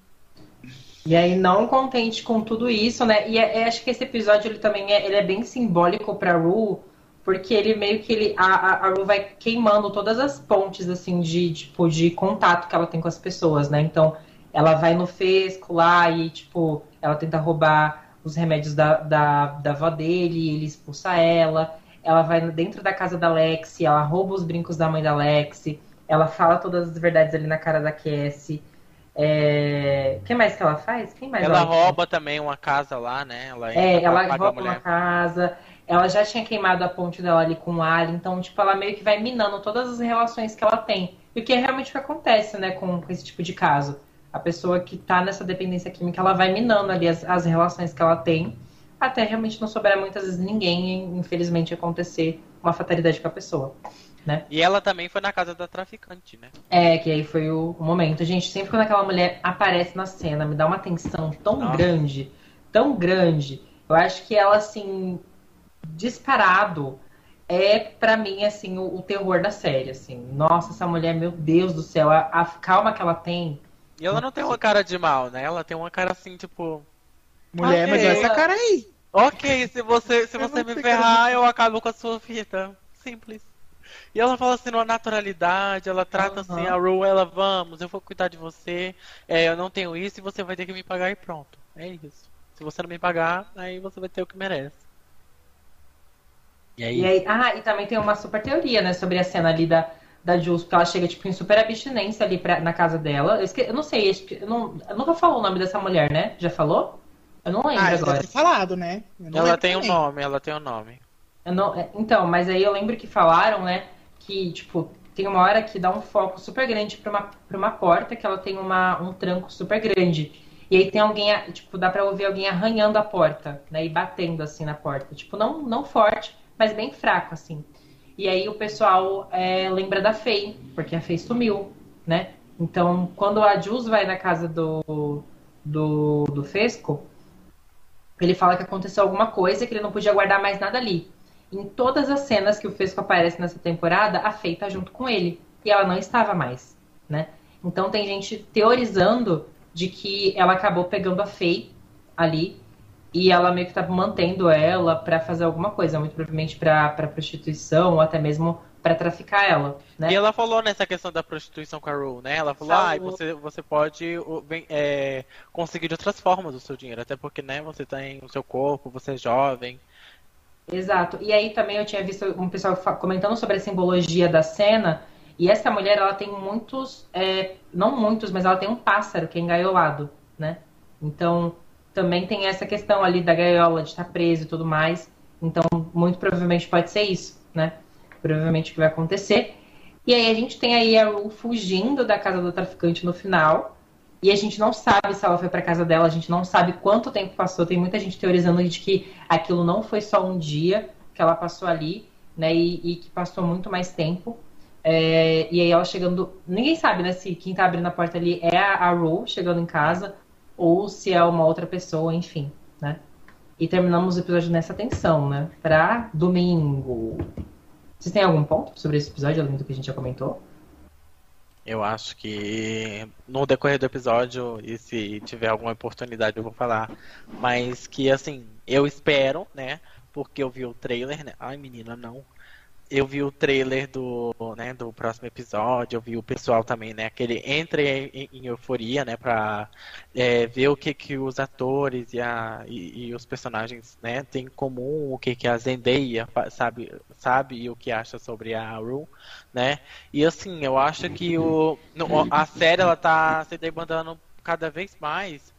E aí, não contente com tudo isso, né? E é, é, acho que esse episódio ele também é, ele é bem simbólico pra Ru, porque ele meio que ele a, a, a Ru vai queimando todas as pontes assim de tipo de contato que ela tem com as pessoas, né? Então ela vai no Fesco lá e tipo ela tenta roubar os remédios da, da, da avó dele, ele expulsa ela. Ela vai dentro da casa da Lexi, ela rouba os brincos da mãe da Lexi, ela fala todas as verdades ali na cara da Cassie. É... O que mais que ela faz? Quem mais ela, ela rouba também uma casa lá, né? Ela é, ela rouba uma casa ela já tinha queimado a ponte dela ali com o Ali, então, tipo, ela meio que vai minando todas as relações que ela tem. E o que é realmente o que acontece, né, com, com esse tipo de caso. A pessoa que tá nessa dependência química, ela vai minando ali as, as relações que ela tem, até realmente não sobrar muitas vezes ninguém, infelizmente, acontecer uma fatalidade com a pessoa. Né? E ela também foi na casa da traficante, né? É, que aí foi o, o momento. Gente, sempre quando aquela mulher aparece na cena, me dá uma tensão tão Nossa. grande, tão grande. Eu acho que ela, assim, disparado é para mim assim o, o, terror da série assim nossa essa mulher meu Deus do céu a, a, calma que ela tem e ela não tem uma cara de mal né ela tem uma cara assim tipo mulher okay, mas olha essa cara aí ok se você se você me ferrar eu acabo com a sua vida simples e ela fala assim numa naturalidade, ela trata uhum. assim a Ru, ela, vamos, eu vou cuidar de você, é, eu não tenho isso e você vai ter que me pagar e pronto. É isso. Se você não me pagar, aí você vai ter o que merece. E aí... e aí... Ah, e também tem uma super teoria, né, sobre a cena ali da, da Jules, porque ela chega, tipo, em super abstinência ali pra, na casa dela. Eu, esque... eu não sei, eu, não, eu nunca falou o nome dessa mulher, né? Já falou? Eu não lembro ah, agora. Deve ter falado, né? Ela tem o um nome, ela tem o um nome. Não... É, então, mas aí eu lembro que falaram, né, que, tipo, tem uma hora que dá um foco super grande pra uma, pra uma porta, que ela tem uma, um tranco super grande. E aí tem alguém, tipo, dá pra ouvir alguém arranhando a porta, né, e batendo, assim, na porta. Tipo, não, não forte, mas bem fraco, assim. E aí o pessoal é, lembra da Fei, porque a Fei sumiu, né? Então, quando a Jules vai na casa do, do, do Fesco, ele fala que aconteceu alguma coisa que ele não podia guardar mais nada ali. Em todas as cenas que o Fesco aparece nessa temporada, a Fei tá junto com ele. E ela não estava mais, né? Então tem gente teorizando de que ela acabou pegando a Fei ali e ela meio que tá mantendo ela para fazer alguma coisa, muito provavelmente para prostituição ou até mesmo para traficar ela, né? E ela falou nessa questão da prostituição com a Rue, né? Ela falou, ah, você, você pode é, conseguir de outras formas o seu dinheiro, até porque, né, você tem o seu corpo, você é jovem. Exato. E aí também eu tinha visto um pessoal comentando sobre a simbologia da cena, e essa mulher, ela tem muitos, é, não muitos, mas ela tem um pássaro que é engaiolado, né? Então, também tem essa questão ali da gaiola, de estar preso e tudo mais. Então, muito provavelmente pode ser isso, né? Provavelmente o que vai acontecer. E aí a gente tem aí a Ru fugindo da casa do traficante no final. E a gente não sabe se ela foi para casa dela, a gente não sabe quanto tempo passou. Tem muita gente teorizando de que aquilo não foi só um dia que ela passou ali, né? E, e que passou muito mais tempo. É, e aí ela chegando. Ninguém sabe, né? Se quem tá abrindo a porta ali é a, a Ru chegando em casa ou se é uma outra pessoa, enfim, né? E terminamos o episódio nessa tensão, né? Pra domingo. Vocês têm algum ponto sobre esse episódio, além do que a gente já comentou? Eu acho que no decorrer do episódio, e se tiver alguma oportunidade eu vou falar, mas que assim, eu espero, né? Porque eu vi o trailer, né? Ai, menina, não eu vi o trailer do, né, do próximo episódio, eu vi o pessoal também, né, aquele entre em, em euforia, né, pra é, ver o que que os atores e, a, e, e, os personagens, né, têm em comum, o que que a Zendaya sabe, sabe e o que acha sobre a Rue, né, e assim, eu acho que o, a série, ela tá se debandando cada vez mais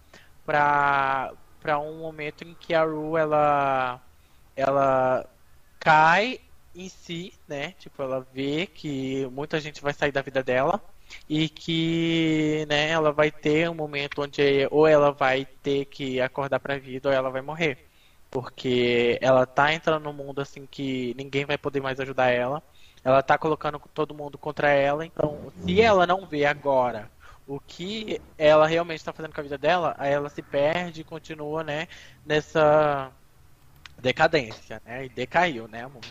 pra, pra um momento em que a Rue, ela, ela cai em si, né? Tipo, ela vê que muita gente vai sair da vida dela e que, né, ela vai ter um momento onde ou ela vai ter que acordar para a vida ou ela vai morrer. Porque ela tá entrando num mundo assim que ninguém vai poder mais ajudar ela. Ela tá colocando todo mundo contra ela, então se ela não vê agora o que ela realmente está fazendo com a vida dela, aí ela se perde e continua, né, nessa decadência, né? E decaiu, né, amor?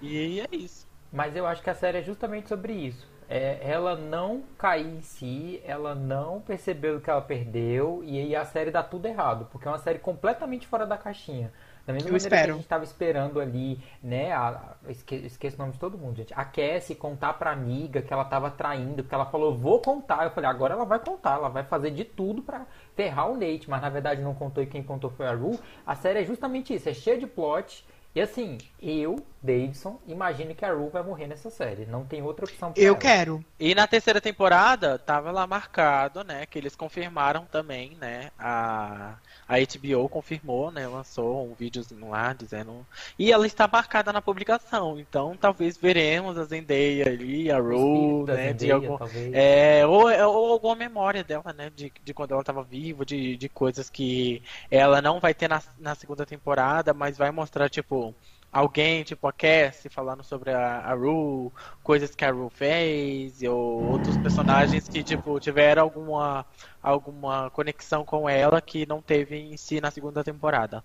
E é isso. Mas eu acho que a série é justamente sobre isso. É, ela não cair em si, ela não percebeu o que ela perdeu, e aí a série dá tudo errado, porque é uma série completamente fora da caixinha. Da mesma eu maneira espero. que a gente estava esperando ali, né? A, esque, esqueço o nome de todo mundo, gente. A Cassie contar pra amiga que ela tava traindo, porque ela falou, vou contar. Eu falei, agora ela vai contar, ela vai fazer de tudo para ferrar o leite, mas na verdade não contou e quem contou foi a Ru. A série é justamente isso, é cheia de plot e assim, eu, Davidson, imagino que a Rue vai morrer nessa série. Não tem outra opção pra Eu ela. quero. E na terceira temporada, tava lá marcado, né? Que eles confirmaram também, né? A, a HBO confirmou, né? Lançou um videozinho lá dizendo. E ela está marcada na publicação. Então talvez veremos a Zendaya ali, a Rue, né? De algum, é, ou, ou alguma memória dela, né? De, de quando ela estava viva, de, de coisas que ela não vai ter na, na segunda temporada, mas vai mostrar, tipo alguém, tipo a Cassie, falando sobre a, a Rue, coisas que a Rue fez, ou outros personagens que, tipo, tiveram alguma, alguma conexão com ela que não teve em si na segunda temporada.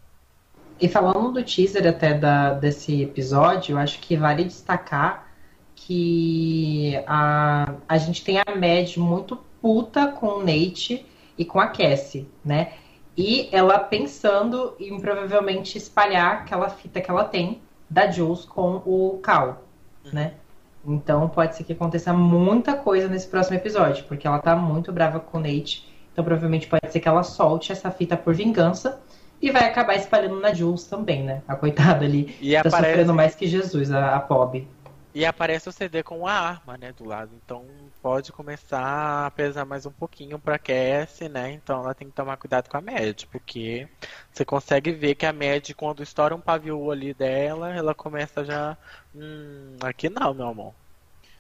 E falando do teaser até da, desse episódio, eu acho que vale destacar que a, a gente tem a Mad muito puta com o Nate e com a Cassie, né? E ela pensando em provavelmente espalhar aquela fita que ela tem da Jules com o Cal, né? Então pode ser que aconteça muita coisa nesse próximo episódio, porque ela tá muito brava com o Nate. Então provavelmente pode ser que ela solte essa fita por vingança e vai acabar espalhando na Jules também, né? A coitada ali E tá aparece- sofrendo mais que Jesus, a, a Pob. E aparece o CD com a arma, né, do lado. Então pode começar a pesar mais um pouquinho pra Cassie, né? Então ela tem que tomar cuidado com a Mad, porque você consegue ver que a Mad, quando estoura um pavio ali dela, ela começa já. Hum, aqui não, meu amor.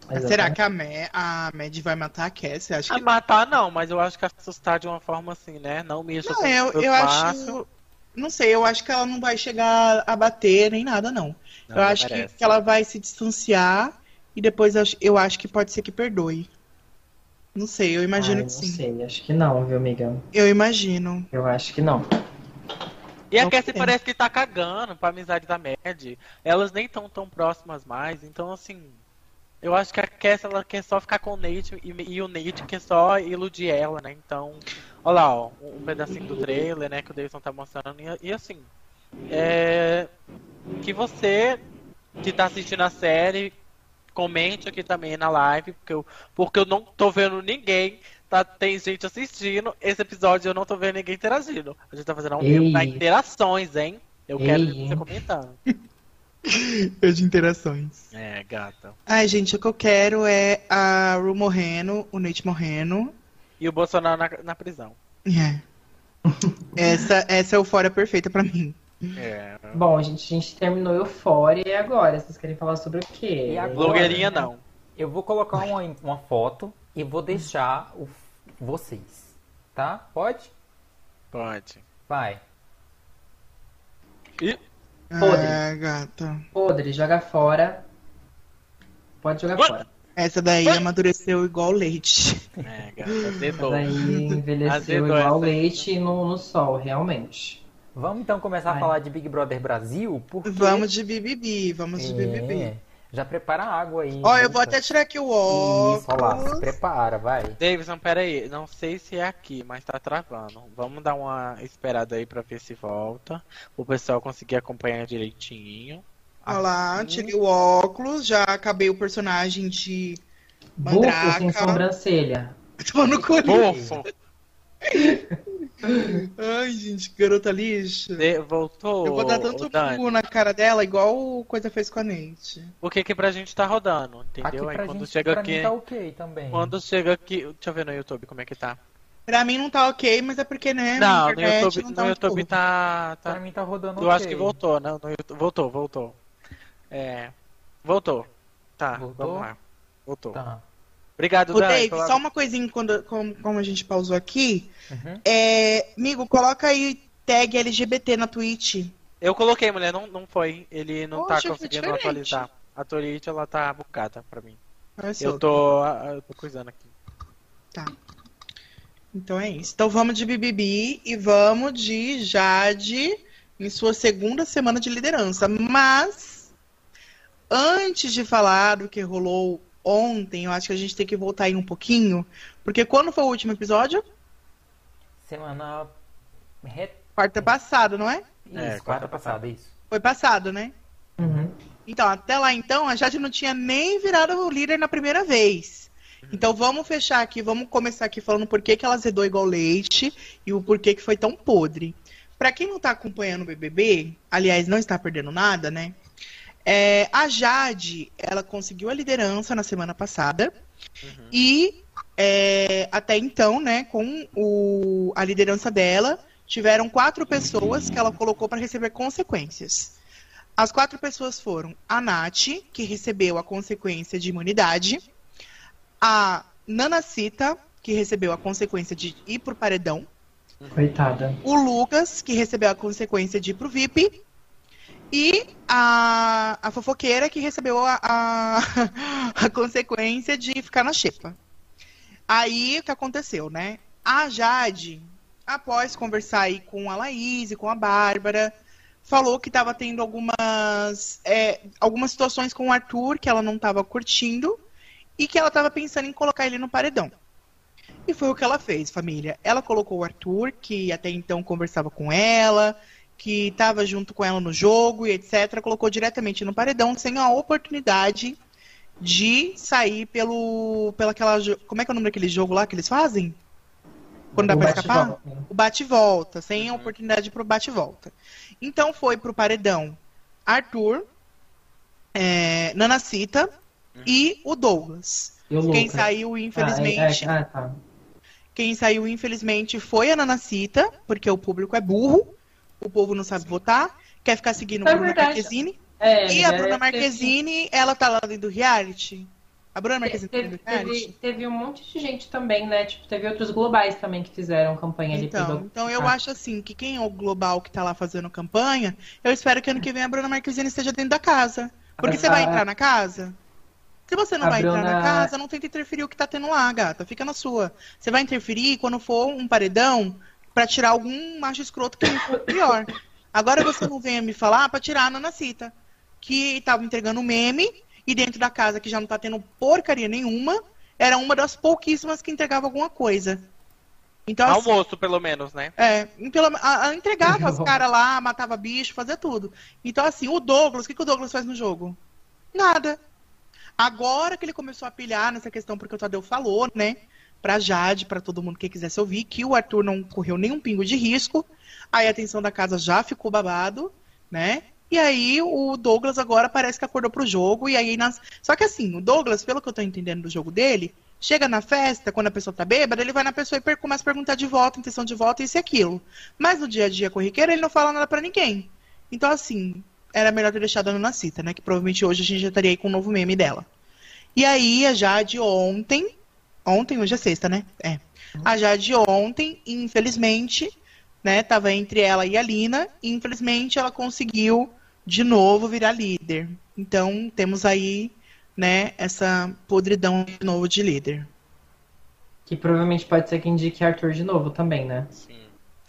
Mas Será que a, Ma- a Mad vai matar a Cassie? Acho A que matar não, mas eu acho que assustar de uma forma assim, né? Não mexa Não, eu, eu acho. Não sei, eu acho que ela não vai chegar a bater nem nada, não. Não, eu não acho que, que ela vai se distanciar e depois eu acho- eu acho que pode ser que perdoe. Não sei, eu imagino Ai, que não sim. sei, acho que não, viu, amiga? Eu imagino. Eu acho que não. E a Não Cassie tem. parece que tá cagando pra amizade da Mad. Elas nem tão tão próximas mais, então assim. Eu acho que a Cass ela quer só ficar com o Nate e, e o Nate quer só iludir ela, né? Então, olha lá, ó, um pedacinho do trailer, né, que o Davidson tá mostrando. E, e assim, é, que você que tá assistindo a série comente aqui também na live, porque eu, porque eu não tô vendo ninguém. Tá, tem gente assistindo. Esse episódio eu não tô vendo ninguém interagindo. A gente tá fazendo um tempo pra interações, hein? Eu quero Ei. você comentando. (laughs) Eu de interações. É, gata. Ai, gente, o que eu quero é a Ru morrendo, o Nate morrendo. E o Bolsonaro na, na prisão. É. essa, essa é a eufória perfeita pra mim. É. Bom, gente, a gente terminou Eufória e agora? Vocês querem falar sobre o quê? E a blogueirinha não. Eu vou colocar uma, uma foto e vou deixar o, vocês. Tá? Pode? Pode. Vai. E... Podre. É, gata. Podre, joga fora. Pode jogar What? fora. Essa daí What? amadureceu igual leite. É, gata, azedou. Essa daí envelheceu azedou igual leite no, no sol, realmente. Vamos então começar Ai. a falar de Big Brother Brasil? Porque... Vamos de BBB, vamos de é. BBB. Já prepara a água aí. Ó, eu vou até tirar aqui o óculos. Isso, olha lá, se prepara, vai. Davidson, pera aí. Não sei se é aqui, mas tá travando. Vamos dar uma esperada aí pra ver se volta. O pessoal conseguir acompanhar direitinho. Olha lá, tirei o óculos, já acabei o personagem de Mandraka. Bufo sem sobrancelha. (laughs) Tô no colinho. Bufo. (laughs) Ai, gente, garota lixo. De, voltou. Eu vou dar tanto pulo na cara dela, igual coisa fez com a Nate. O que que pra gente tá rodando, entendeu? Aqui Aí quando gente, chega aqui. tá ok também. Quando chega aqui. Deixa eu ver no YouTube como é que tá. Pra mim não tá ok, mas é porque, né? Não, no YouTube, não tá, no YouTube tá, tá. Pra mim tá rodando Eu okay. acho que voltou, né? No YouTube, voltou, voltou. É. Voltou. Tá, voltou? vamos lá. Voltou. Tá. Obrigado, Ô, Dave, pela... só uma coisinha quando, como, como, a gente pausou aqui. Uhum. É, amigo, coloca aí tag LGBT na Twitch. Eu coloquei, mulher, não, não foi. Ele não Poxa, tá conseguindo atualizar. A Twitch, ela tá bucada pra mim. eu tô, eu tô coisando aqui. Tá. Então é isso. Então vamos de BBB e vamos de Jade em sua segunda semana de liderança. Mas, antes de falar do que rolou ontem, eu acho que a gente tem que voltar aí um pouquinho. Porque quando foi o último episódio? Semana. Quarta passada, não é? Isso, é, quarta, quarta passada, isso. Foi passado, né? Uhum. Então, até lá então, a Jade não tinha nem virado o líder na primeira vez. Uhum. Então vamos fechar aqui, vamos começar aqui falando por que, que ela azedou igual leite e o porquê que foi tão podre. Para quem não tá acompanhando o BBB, aliás, não está perdendo nada, né? É, a Jade, ela conseguiu a liderança na semana passada. Uhum. E é, até então, né, com o, a liderança dela, tiveram quatro pessoas que ela colocou para receber consequências. As quatro pessoas foram a Nath, que recebeu a consequência de imunidade, a Nanacita, que recebeu a consequência de ir pro paredão. Coitada. O Lucas, que recebeu a consequência de ir pro VIP. E a, a fofoqueira que recebeu a, a, (laughs) a consequência de ficar na xepa. Aí o que aconteceu, né? A Jade, após conversar aí com a Laís e com a Bárbara, falou que estava tendo algumas, é, algumas situações com o Arthur que ela não estava curtindo e que ela estava pensando em colocar ele no paredão. E foi o que ela fez, família. Ela colocou o Arthur, que até então conversava com ela, que estava junto com ela no jogo e etc., colocou diretamente no paredão sem a oportunidade de sair pelo. pela aquela. Como é que é o nome daquele jogo lá que eles fazem? Quando dá o pra escapar? Volta. O bate-volta, sem a uhum. oportunidade pro bate-volta. Então foi pro paredão Arthur, é, Nanacita uhum. e o Douglas. E o Quem saiu, infelizmente. Ah, é, é, ah, tá. Quem saiu, infelizmente, foi a Nanacita, porque o público é burro o povo não sabe votar, quer ficar seguindo é a Bruna Marquezine. É, e a Bruna Marquezine, teve... ela tá lá dentro do reality? A Bruna Marquezine teve, tá teve, teve, um monte de gente também, né? Tipo, teve outros globais também que fizeram campanha então, ali. Então, eu ah. acho assim, que quem é o global que tá lá fazendo campanha, eu espero que ano que vem a Bruna Marquezine esteja dentro da casa. Porque você vai entrar na casa? Se você não a vai Bruna... entrar na casa, não tenta interferir o que tá tendo lá, gata. Fica na sua. Você vai interferir quando for um paredão, para tirar algum macho escroto que é pior. Agora você não venha me falar para tirar a Nanacita, que estava entregando meme e dentro da casa que já não tá tendo porcaria nenhuma, era uma das pouquíssimas que entregava alguma coisa. Então, assim, Almoço, pelo menos, né? É, pelo, a, a entregava os (laughs) caras lá, matava bicho, fazia tudo. Então, assim, o Douglas, o que, que o Douglas faz no jogo? Nada. Agora que ele começou a pilhar nessa questão, porque o Tadeu falou, né? Pra Jade, para todo mundo que quisesse ouvir, que o Arthur não correu nenhum pingo de risco. Aí a atenção da casa já ficou babado, né? E aí o Douglas agora parece que acordou pro jogo. E aí nas... Só que assim, o Douglas, pelo que eu tô entendendo do jogo dele, Chega na festa, quando a pessoa tá bêbada, ele vai na pessoa e começa a perguntar de volta, intenção de volta, isso e aquilo. Mas no dia a dia corriqueiro, ele não fala nada para ninguém. Então, assim, era melhor ter deixado a Ana Cita, né? Que provavelmente hoje a gente já estaria aí com um novo meme dela. E aí, a Jade ontem. Ontem, hoje é sexta, né? É. A Jade ontem, infelizmente, né? Tava entre ela e a Lina. E infelizmente ela conseguiu de novo virar líder. Então, temos aí né, essa podridão de novo de líder. Que provavelmente pode ser que indique Arthur de novo também, né? Sim.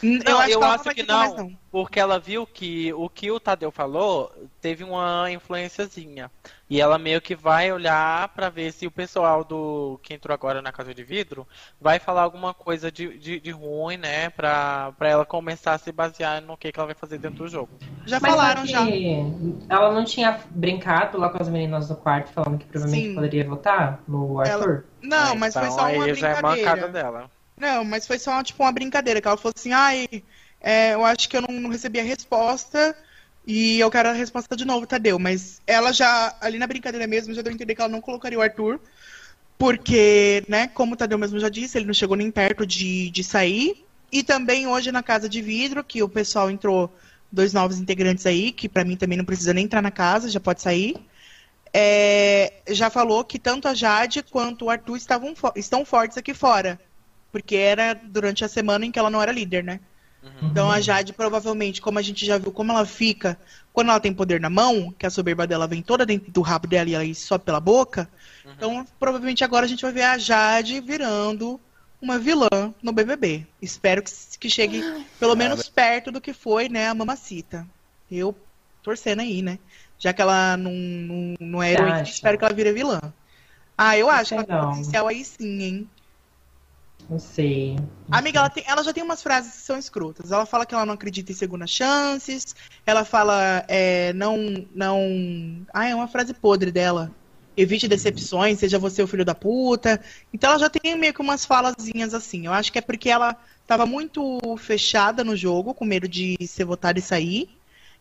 Não, eu acho, eu que, acho que não, não, porque ela viu que o que o Tadeu falou teve uma influenciazinha. E ela meio que vai olhar para ver se o pessoal do que entrou agora na casa de vidro vai falar alguma coisa de, de, de ruim, né? Pra, pra ela começar a se basear no que, que ela vai fazer dentro do jogo. Já Mas falaram, já. Ela não tinha brincado lá com as meninas do quarto falando que provavelmente Sim. poderia votar no Arthur? Ela... Não, mas então, foi só uma já é brincadeira. É dela. Não, mas foi só tipo uma brincadeira, que ela falou assim, ai, é, eu acho que eu não, não recebi a resposta e eu quero a resposta de novo, Tadeu. Mas ela já, ali na brincadeira mesmo, já deu a entender que ela não colocaria o Arthur. Porque, né, como o Tadeu mesmo já disse, ele não chegou nem perto de, de sair. E também hoje na Casa de Vidro, que o pessoal entrou dois novos integrantes aí, que para mim também não precisa nem entrar na casa, já pode sair. É, já falou que tanto a Jade quanto o Arthur estavam, estão fortes aqui fora. Porque era durante a semana em que ela não era líder, né? Uhum. Então a Jade, provavelmente, como a gente já viu como ela fica quando ela tem poder na mão, que a soberba dela vem toda dentro do rabo dela e ela só pela boca. Uhum. Então, provavelmente agora a gente vai ver a Jade virando uma vilã no BBB. Espero que, que chegue pelo menos perto do que foi, né, a Mamacita. Eu torcendo aí, né? Já que ela não, não, não é heroína, espero que ela vire vilã. Ah, eu acho que ela tem potencial aí sim, hein? Não sei. Não Amiga, sei. Ela, tem, ela já tem umas frases que são escrotas. Ela fala que ela não acredita em segundas chances. Ela fala, é, não, não. Ah, é uma frase podre dela. Evite decepções, seja você o filho da puta. Então ela já tem meio que umas falazinhas assim. Eu acho que é porque ela estava muito fechada no jogo, com medo de ser votada e sair.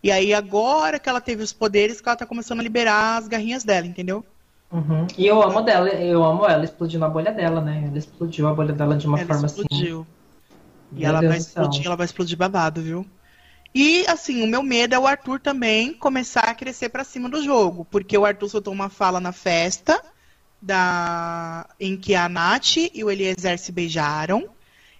E aí agora que ela teve os poderes, que ela tá começando a liberar as garrinhas dela, entendeu? Uhum. E eu amo dela, eu amo ela explodindo a bolha dela, né? Ela explodiu a bolha dela de uma ela forma explodiu. assim. E ela vai explodir, ela vai explodir babado, viu? E assim, o meu medo é o Arthur também começar a crescer para cima do jogo, porque o Arthur soltou uma fala na festa da em que a Nath e o Eliezer se beijaram.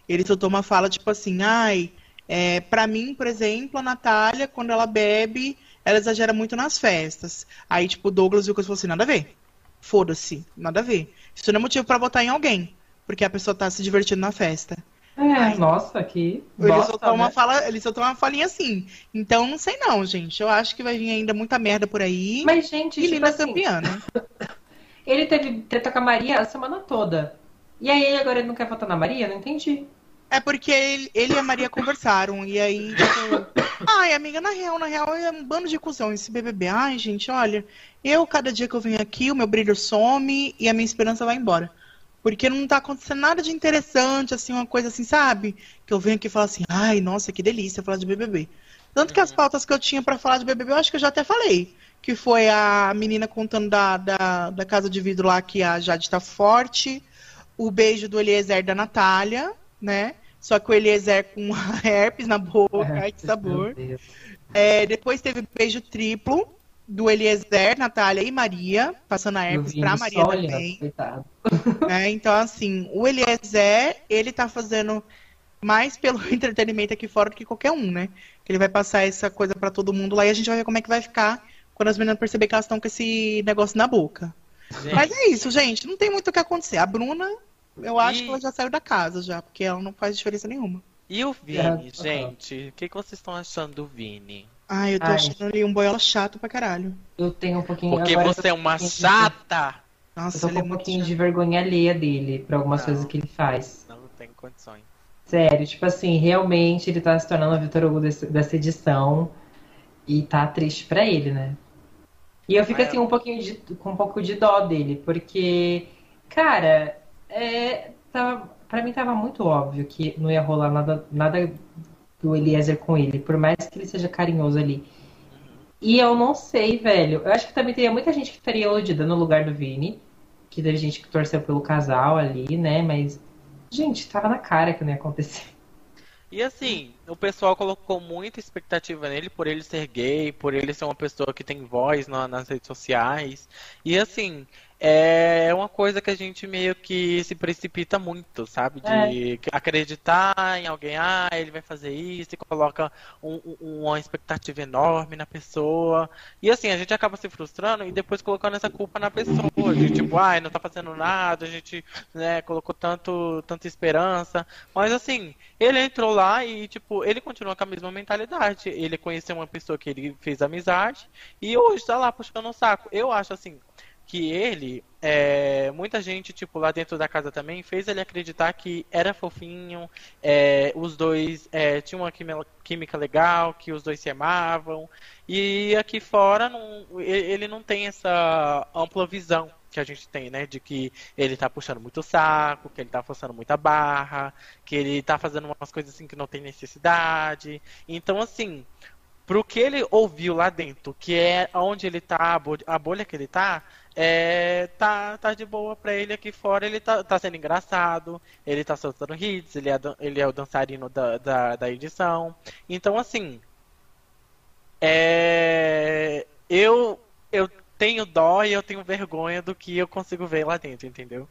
Ele soltou uma fala tipo assim, ai, é, para mim, por exemplo, a Natália, quando ela bebe, ela exagera muito nas festas. Aí, tipo, o Douglas e o Lucas falou assim, nada a ver. Foda-se, nada a ver. Isso não é motivo para votar em alguém, porque a pessoa tá se divertindo na festa. É, nossa, que. Ele soltou, né? uma fala, ele soltou uma falinha assim. Então, não sei não, gente. Eu acho que vai vir ainda muita merda por aí. Mas, gente, e tipo Lina assim, campeã, né? (laughs) ele teve treta com a Maria a semana toda. E aí agora ele não quer votar na Maria? Não entendi. É porque ele, ele e a Maria conversaram. E aí, tipo, Ai, amiga, na real, na real, é um bando de cuzão esse BBB. Ai, gente, olha, eu, cada dia que eu venho aqui, o meu brilho some e a minha esperança vai embora. Porque não tá acontecendo nada de interessante, assim, uma coisa assim, sabe? Que eu venho aqui e falo assim, ai, nossa, que delícia falar de BBB. Tanto que as uhum. pautas que eu tinha para falar de BBB, eu acho que eu já até falei. Que foi a menina contando da, da, da casa de vidro lá que a Jade tá forte, o beijo do Eliezer da Natália, né? Só que o Eliezer com (laughs) herpes na boca, é, ai que sabor. É, depois teve beijo triplo do Eliezer, Natália e Maria, passando a herpes pra Maria também. (laughs) É, então, assim, o Eliezer, ele tá fazendo mais pelo (laughs) entretenimento aqui fora do que qualquer um, né? Que ele vai passar essa coisa para todo mundo lá e a gente vai ver como é que vai ficar quando as meninas perceber que elas estão com esse negócio na boca. Gente. Mas é isso, gente. Não tem muito o que acontecer. A Bruna eu acho e... que ela já saiu da casa já, porque ela não faz diferença nenhuma. E o Vini, é, gente? O que, que vocês estão achando do Vini? Ai, eu tô Ai. achando ali um boiola chato pra caralho. Eu tenho um pouquinho... Porque você é uma chata! Nossa, eu tô com um é pouquinho de vergonha alheia dele pra algumas não, coisas que ele faz. Não tem condições. Sério, tipo assim, realmente ele tá se tornando o Vitor Hugo desse, dessa edição e tá triste pra ele, né? E eu fico assim um pouquinho de, com um pouco de dó dele, porque, cara, é, tava, pra mim tava muito óbvio que não ia rolar nada, nada do Eliezer com ele, por mais que ele seja carinhoso ali. E eu não sei, velho. Eu acho que também teria muita gente que estaria iludida no lugar do Vini. Que teve gente que torceu pelo casal ali, né? Mas, gente, tava na cara que não ia acontecer. E assim, o pessoal colocou muita expectativa nele por ele ser gay, por ele ser uma pessoa que tem voz na, nas redes sociais. E assim, é uma coisa que a gente meio que se precipita muito, sabe? De é. acreditar em alguém, ah, ele vai fazer isso, e coloca um, um, uma expectativa enorme na pessoa. E assim, a gente acaba se frustrando e depois colocando essa culpa na pessoa. De tipo, ah, não tá fazendo nada, a gente né, colocou tanto, tanta esperança. Mas assim, ele entrou lá e, tipo, ele continua com a mesma mentalidade. Ele conheceu uma pessoa que ele fez amizade e hoje tá lá puxando o saco. Eu acho assim, que ele, é, muita gente, tipo, lá dentro da casa também, fez ele acreditar que era fofinho, é, os dois é, tinham uma química legal, que os dois se amavam, e aqui fora não, ele não tem essa ampla visão que a gente tem, né? De que ele tá puxando muito saco, que ele tá forçando muita barra, que ele tá fazendo umas coisas assim que não tem necessidade. Então, assim, pro que ele ouviu lá dentro, que é onde ele tá, a bolha que ele tá, é, tá, tá de boa pra ele aqui fora, ele tá, tá sendo engraçado, ele tá soltando hits, ele é, ele é o dançarino da, da, da edição. Então, assim, é, eu, eu tenho dó e eu tenho vergonha do que eu consigo ver lá dentro, entendeu?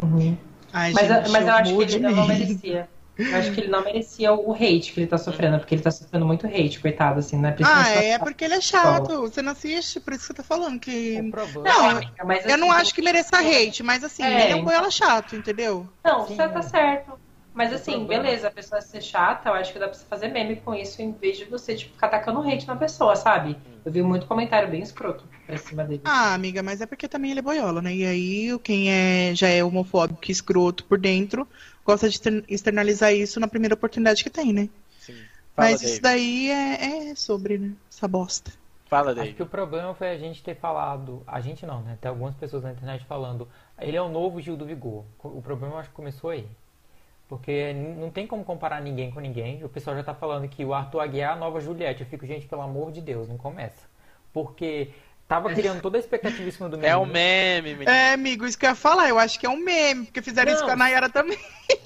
Uhum. Ai, mas, gente, mas eu, eu acho que ele não merecia. (laughs) Eu acho que ele não merecia o hate que ele tá sofrendo, porque ele tá sofrendo muito hate, coitado, assim, né? Ah, é porque ele é chato. Você não assiste, por isso que você tá falando que. Não, mas, assim, eu não acho que mereça hate, mas assim, é, ele é um boiola chato, entendeu? Não, Sim. você tá certo. Mas assim, beleza, a pessoa ser chata, eu acho que dá pra você fazer meme com isso em vez de você, tipo, ficar atacando hate na pessoa, sabe? Eu vi muito comentário bem escroto pra cima dele. Ah, amiga, mas é porque também ele é boiola, né? E aí, quem é, já é homofóbico e escroto por dentro, gosta de externalizar isso na primeira oportunidade que tem, né? Sim. Fala, Mas David. isso daí é, é, sobre, né? Essa bosta. Fala, David. Acho que o problema foi a gente ter falado. A gente não, né? Tem algumas pessoas na internet falando. Ele é o novo Gil do Vigor. O problema eu acho que começou aí. Porque não tem como comparar ninguém com ninguém. O pessoal já tá falando que o Arthur Aguiar é a nova Juliette. Eu fico, gente, pelo amor de Deus, não começa. Porque Tava criando toda a expectativa em cima do meme. É um meme, menino. É, amigo, isso que eu ia falar. Eu acho que é um meme, porque fizeram não, isso com a Nayara também.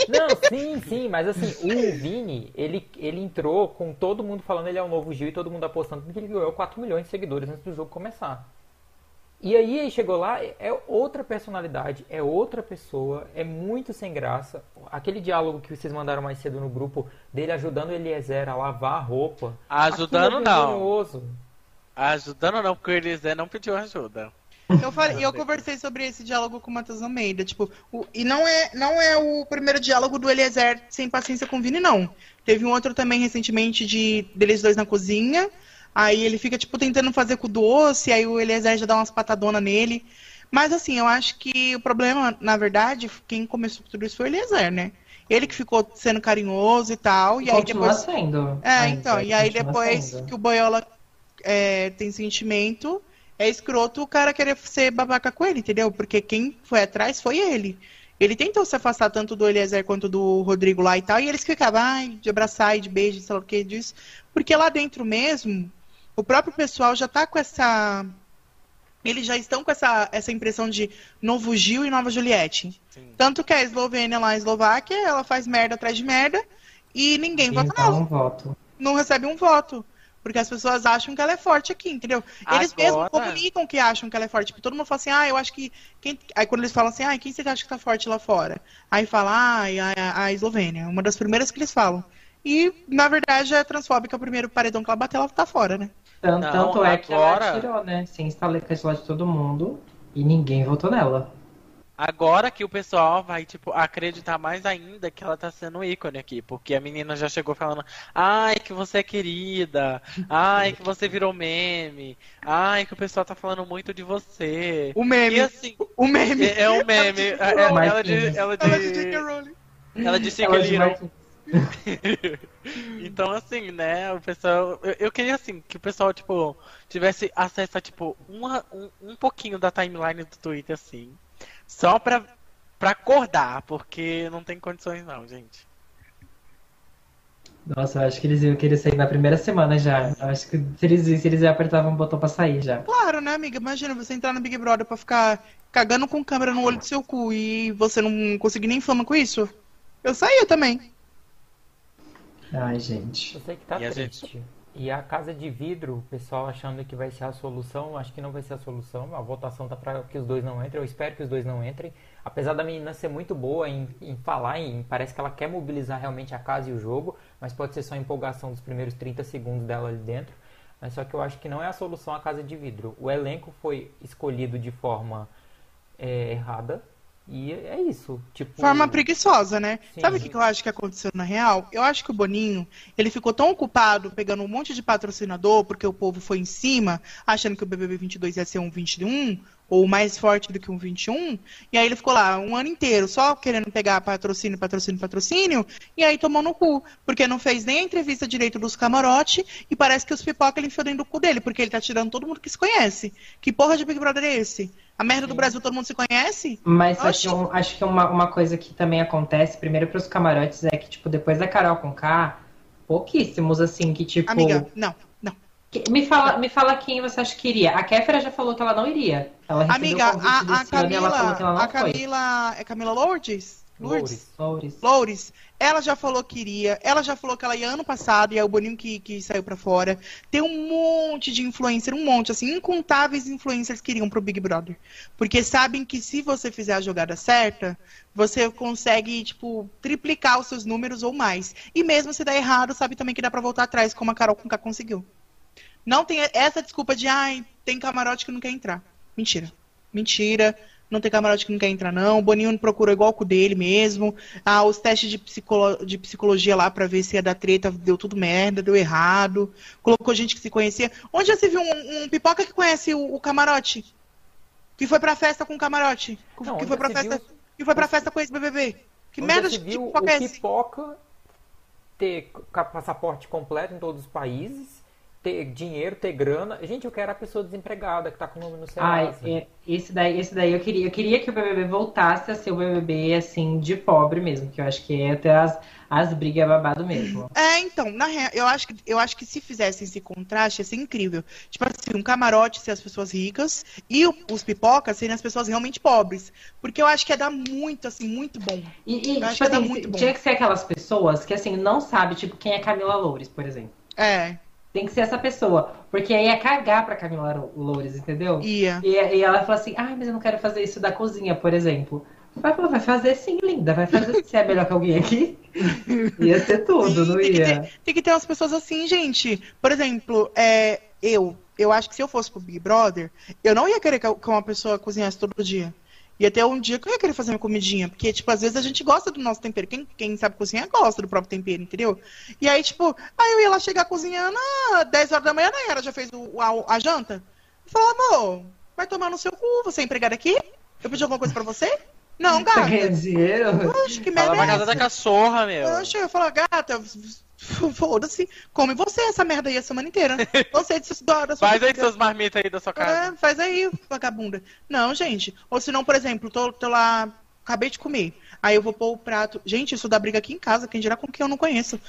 Não, (laughs) sim, sim, mas assim, o Vini, ele, ele entrou com todo mundo falando ele é o novo Gil e todo mundo apostando porque ele ganhou 4 milhões de seguidores antes do jogo começar. E aí chegou lá, é outra personalidade, é outra pessoa, é muito sem graça. Aquele diálogo que vocês mandaram mais cedo no grupo dele ajudando o Eliezer a lavar a roupa. Ajudando é não. Ajudando não, porque o Elisé não pediu ajuda. Eu, falei, eu conversei sobre esse diálogo com o Matheus Almeida, tipo, o, e não é, não é o primeiro diálogo do Eliezer sem paciência com o Vini, não. Teve um outro também recentemente de deles dois na cozinha. Aí ele fica, tipo, tentando fazer com o doce, aí o Eliezer já dá umas patadonas nele. Mas assim, eu acho que o problema, na verdade, quem começou tudo isso foi o Eliezer, né? Ele que ficou sendo carinhoso e tal. E, e aí depois. Sendo. É, então, e aí depois sendo. que o Boiola é, tem sentimento, é escroto o cara querer ser babaca com ele, entendeu? Porque quem foi atrás foi ele. Ele tentou se afastar tanto do Eliezer quanto do Rodrigo lá e tal, e eles ficavam, ai, de abraçar e de beijo, sei lá o que disso. Porque lá dentro mesmo, o próprio pessoal já tá com essa. Eles já estão com essa, essa impressão de novo Gil e nova Juliette. Sim. Tanto que a Eslovênia lá, a Eslováquia, ela faz merda atrás de merda e ninguém vota nela. Um voto. Não recebe um voto. Porque as pessoas acham que ela é forte aqui, entendeu? Eles Agora... mesmos comunicam que acham que ela é forte. Tipo, todo mundo fala assim, ah, eu acho que. Quem... Aí quando eles falam assim, ah, quem você acha que tá forte lá fora? Aí fala, ah, a, a Eslovênia. Uma das primeiras que eles falam. E, na verdade, a transfóbica, o primeiro paredão que ela bateu, ela tá fora, né? Tanto, Não, é que agora... ela tirou, né? Sem instalar de todo mundo. E ninguém votou nela. Agora que o pessoal vai, tipo, acreditar mais ainda que ela tá sendo ícone aqui. Porque a menina já chegou falando, ai, que você é querida, ai, que você virou meme, ai, que o pessoal tá falando muito de você. O meme. E assim, o meme. É, é um meme. ela, ela, ela, de, ela de. Ela de. Ela disse que Little. então, assim, né, o pessoal. Eu, eu, queria, assim, que o pessoal, tipo, tivesse acesso a, tipo, uma, um, um pouquinho da timeline do Twitter, assim. Só pra, pra acordar, porque não tem condições não, gente. Nossa, eu acho que eles iam querer sair na primeira semana já. Eu acho que se eles, se eles apertavam um botão pra sair já. Claro, né, amiga? Imagina você entrar no Big Brother pra ficar cagando com câmera no olho do seu cu e você não conseguir nem fama com isso. Eu saía também. Ai, gente. Eu sei que tá e triste. Gente... E a casa de vidro, o pessoal achando que vai ser a solução, acho que não vai ser a solução. A votação tá para que os dois não entrem. Eu espero que os dois não entrem. Apesar da menina ser muito boa em, em falar, em, parece que ela quer mobilizar realmente a casa e o jogo, mas pode ser só a empolgação dos primeiros 30 segundos dela ali dentro. Mas só que eu acho que não é a solução a casa de vidro. O elenco foi escolhido de forma é, errada, e é isso, tipo... Forma preguiçosa, né? Sim. Sabe o que eu acho que aconteceu na real? Eu acho que o Boninho, ele ficou tão ocupado pegando um monte de patrocinador, porque o povo foi em cima, achando que o BBB 22 ia ser um 21, ou mais forte do que um 21, e aí ele ficou lá um ano inteiro só querendo pegar patrocínio, patrocínio, patrocínio, e aí tomou no cu, porque não fez nem a entrevista direito dos camarote, e parece que os pipoca ele enfiou dentro do cu dele, porque ele tá tirando todo mundo que se conhece. Que porra de Big Brother é esse? A merda do Brasil todo mundo se conhece? Mas acho, um, acho que uma, uma coisa que também acontece, primeiro pros camarotes, é que, tipo, depois da Carol com K, pouquíssimos, assim, que, tipo... Amiga, não, não. Me fala, me fala quem você acha que iria. A Kéfera já falou que ela não iria. Ela Amiga, a, a Camila, a Camila, é Camila Lourdes? Lourdes. Lourdes. Lourdes. Ela já falou que iria. Ela já falou que ela ia ano passado e é o Boninho que, que saiu para fora. Tem um monte de influencer, um monte, assim, incontáveis influencers que iriam pro Big Brother. Porque sabem que se você fizer a jogada certa, você consegue, tipo, triplicar os seus números ou mais. E mesmo se der errado, sabe também que dá pra voltar atrás, como a Carol Conká conseguiu. Não tem essa desculpa de, ai, tem camarote que não quer entrar. Mentira. Mentira. Não tem camarote que não quer entrar, não. O Boninho procurou igual com o dele mesmo. Ah, os testes de, psicolo de psicologia lá pra ver se ia dar treta, deu tudo merda, deu errado. Colocou gente que se conhecia. Onde já se viu um, um pipoca que conhece o, o, camarote? Que foi pra festa com o camarote? Não, que, foi pra festa, viu... que foi pra festa com esse BBB? Que onde merda de pipoca é esse? pipoca ter passaporte completo em todos os países ter dinheiro, ter grana. Gente, eu quero a pessoa desempregada que tá com o nome no Serasa. Ai, é, esse daí, esse daí eu queria, eu queria que o BBB voltasse a ser o BBB assim de pobre mesmo, que eu acho que é até as as brigas é babado mesmo. É, então, na real, eu acho que eu acho que se fizessem esse contraste ia ser incrível. Tipo assim, um camarote ser as pessoas ricas e o, os pipocas serem as pessoas realmente pobres, porque eu acho que ia dar muito assim, muito bom. E, e tipo assim, tinha que ser aquelas pessoas que assim não sabe, tipo, quem é Camila Loures, por exemplo. É. Tem que ser essa pessoa. Porque aí ia cagar pra Camila Loures, entendeu? Ia. E, e ela falou assim: ah, mas eu não quero fazer isso da cozinha, por exemplo. Vai, vai fazer sim, linda. Vai fazer se é melhor que alguém aqui. (laughs) ia ser tudo, sim, não ia. Tem que, ter, tem que ter umas pessoas assim, gente. Por exemplo, é, eu. Eu acho que se eu fosse pro Big Brother, eu não ia querer que uma pessoa cozinhasse todo dia. E até um dia que eu ia querer fazer uma comidinha. Porque, tipo, às vezes a gente gosta do nosso tempero. Quem, quem sabe cozinhar gosta do próprio tempero, entendeu? E aí, tipo, aí eu ia lá chegar cozinhando às 10 horas da manhã, né? Ela já fez o, a, a janta. Eu falava, amor, vai tomar no seu cu, você é empregada aqui? Eu pedi alguma coisa pra você? Não, gata. Você ganha dinheiro? Oxe, que merda. Pra é casa da cachorra, meu. Oxe, eu falo, gata, (laughs) Foda-se. Come você essa merda aí a semana inteira. (laughs) Você de da sua Faz aí suas marmitas aí da sua casa. É, faz aí, vagabunda. Não, gente. Ou se não, por exemplo, tô, tô lá, acabei de comer. Aí eu vou pôr o prato. Gente, isso dá briga aqui em casa, quem dirá com quem eu não conheço.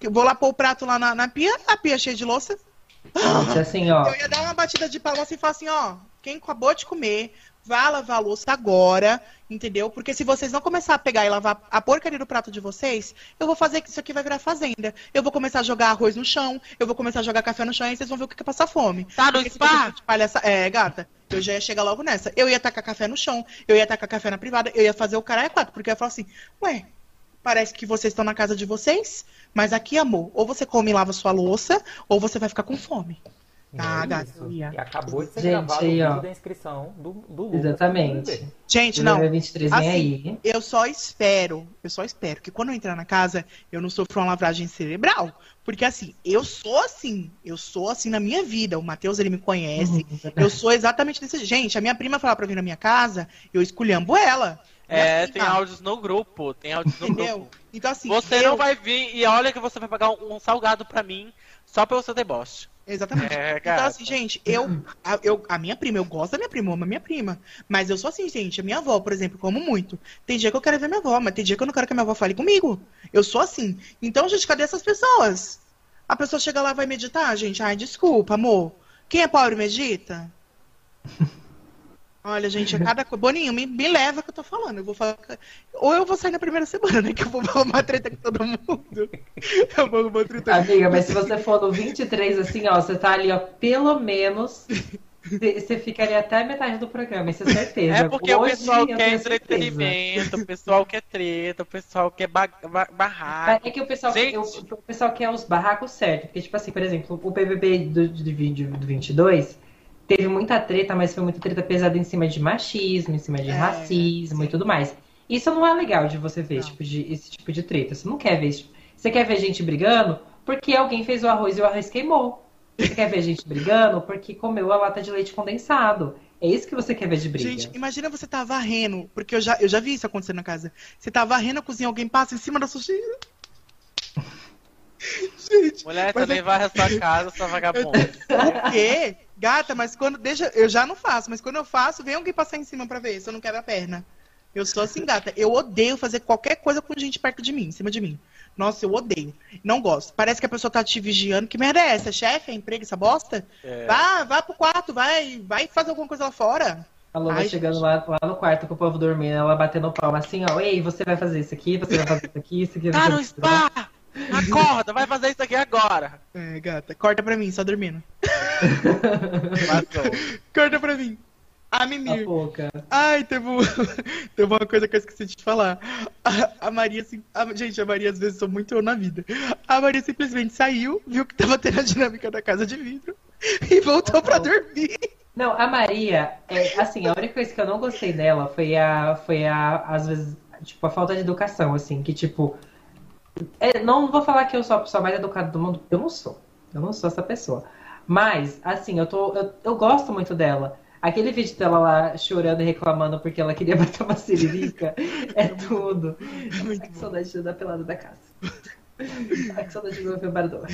Eu vou lá pôr o prato lá na, na pia, a pia cheia de louça. Gente, assim, ó. Eu ia dar uma batida de palma assim e falar assim, ó. Quem acabou de comer, vá lavar a louça agora, entendeu? Porque se vocês não começar a pegar e lavar a porcaria do prato de vocês, eu vou fazer que isso aqui vai virar fazenda. Eu vou começar a jogar arroz no chão, eu vou começar a jogar café no chão e vocês vão ver o que é passar fome. Tá no spa? Palhaça... É, gata, eu já ia chegar logo nessa. Eu ia tacar café no chão, eu ia tacar café na privada, eu ia fazer o cara é quatro, porque eu ia falar assim, ué, parece que vocês estão na casa de vocês, mas aqui, amor, ou você come e lava sua louça, ou você vai ficar com fome. Ah, É ia. E acabou de ser Gente, gravado aí, ó. vídeo da inscrição do, do Lucas. Exatamente. Gente, não. 2023 vem Assim, aí. Eu só espero, eu só espero que quando eu entrar na casa, eu não sofra uma lavagem cerebral. Porque assim, eu sou assim, eu sou assim na minha vida. O Matheus, ele me conhece. Uhum. Eu sou exatamente desse. Gente, a minha prima falar pra vir na minha casa, eu esculhambo ela. É, tem áudios no grupo. Tem áudios no Entendeu? grupo. Então assim, Você eu... não vai vir e olha que você vai pagar um, um salgado pra mim só pelo seu deboche. Exatamente. É, Então, assim, gente, eu a, eu. a minha prima, eu gosto da minha prima, amo a minha prima. Mas eu sou assim, gente. A minha avó, por exemplo, como muito. Tem dia que eu quero ver minha avó, mas tem dia que eu não quero que a minha avó fale comigo. Eu sou assim. Então, gente, cadê essas pessoas? A pessoa chega lá e vai meditar, gente. Ai, desculpa, amor. Quem é pobre medita? Olha, gente, é cada coisa. Boninho, me, me leva que eu tô falando. Eu vou falar. Ou eu vou sair na primeira semana, né? Que eu vou (laughs) arrumar treta com todo mundo. Eu vou arrumar treta Amiga, mas se você for no 23, assim, ó, você tá ali, ó, pelo menos. Você ficaria até metade do programa, isso é certeza. É porque o Hoje, pessoal eu quer entretenimento, o pessoal quer treta, o pessoal quer ba ba barraco. É que o pessoal, Gente. o, o pessoal quer os barracos certos. Porque, tipo assim, por exemplo, o PBB do, do, do, do 22 teve muita treta, mas foi muita treta pesada em cima de machismo, em cima de É, racismo e tudo mais. Isso não é legal de você ver tipo de, esse tipo de treta. Você não quer ver isso. Você quer ver gente brigando porque alguém fez o arroz e o arroz queimou. Você quer ver gente brigando porque comeu a lata de leite condensado. É isso que você quer ver de briga. Gente, imagina você tá varrendo, porque eu já, eu já vi isso acontecer na casa. Você tá varrendo a cozinha, alguém passa em cima da sujeira. (laughs) Gente, Mulher, Mas também eu- vai a sua casa, sua vagabunda. (laughs) o quê? Gata, mas quando. Deixa, eu já não faço, mas quando eu faço, vem alguém passar em cima pra ver se eu não quebro a perna. Eu sou assim, gata. Eu odeio fazer qualquer coisa com gente perto de mim, em cima de mim. Nossa, eu odeio. Não gosto. Parece que a pessoa tá te vigiando. Que merda é essa? Chefe? É emprego essa bosta? É. Vá, vá pro quarto, vai, vai fazer alguma coisa lá fora. A Lola Ai, chegando gente. lá, lá no quarto com o povo dormindo, ela batendo palma assim, ó. Ei, você vai fazer isso aqui, você vai fazer isso aqui, isso aqui. Tá no isso aqui. spa! Acorda, vai fazer isso aqui agora. É, gata. Corta pra mim, só dormindo. Corta pra mim. A Tá Mimir. Ai, teve, um- (laughs) teve uma coisa que eu esqueci de te falar. A, a Maria, assim, a- gente, a Maria às vezes sou muito eu na vida. A Maria simplesmente saiu, viu que tava tendo a dinâmica da casa de vidro e voltou pra dormir. Não, a Maria, é, assim, a única coisa que eu não gostei dela foi a, foi a, às vezes, tipo, a falta de educação, assim, que tipo, é, não vou falar que eu sou a pessoa mais educada do mundo, eu não sou, eu não sou essa pessoa. Mas, assim, eu tô, eu, eu gosto muito dela. Aquele vídeo dela lá chorando e reclamando porque ela queria (laughs) bater uma siririca é tudo. muito Ai, que saudade de dar pelada da casa. Que saudade de ver o vibrador.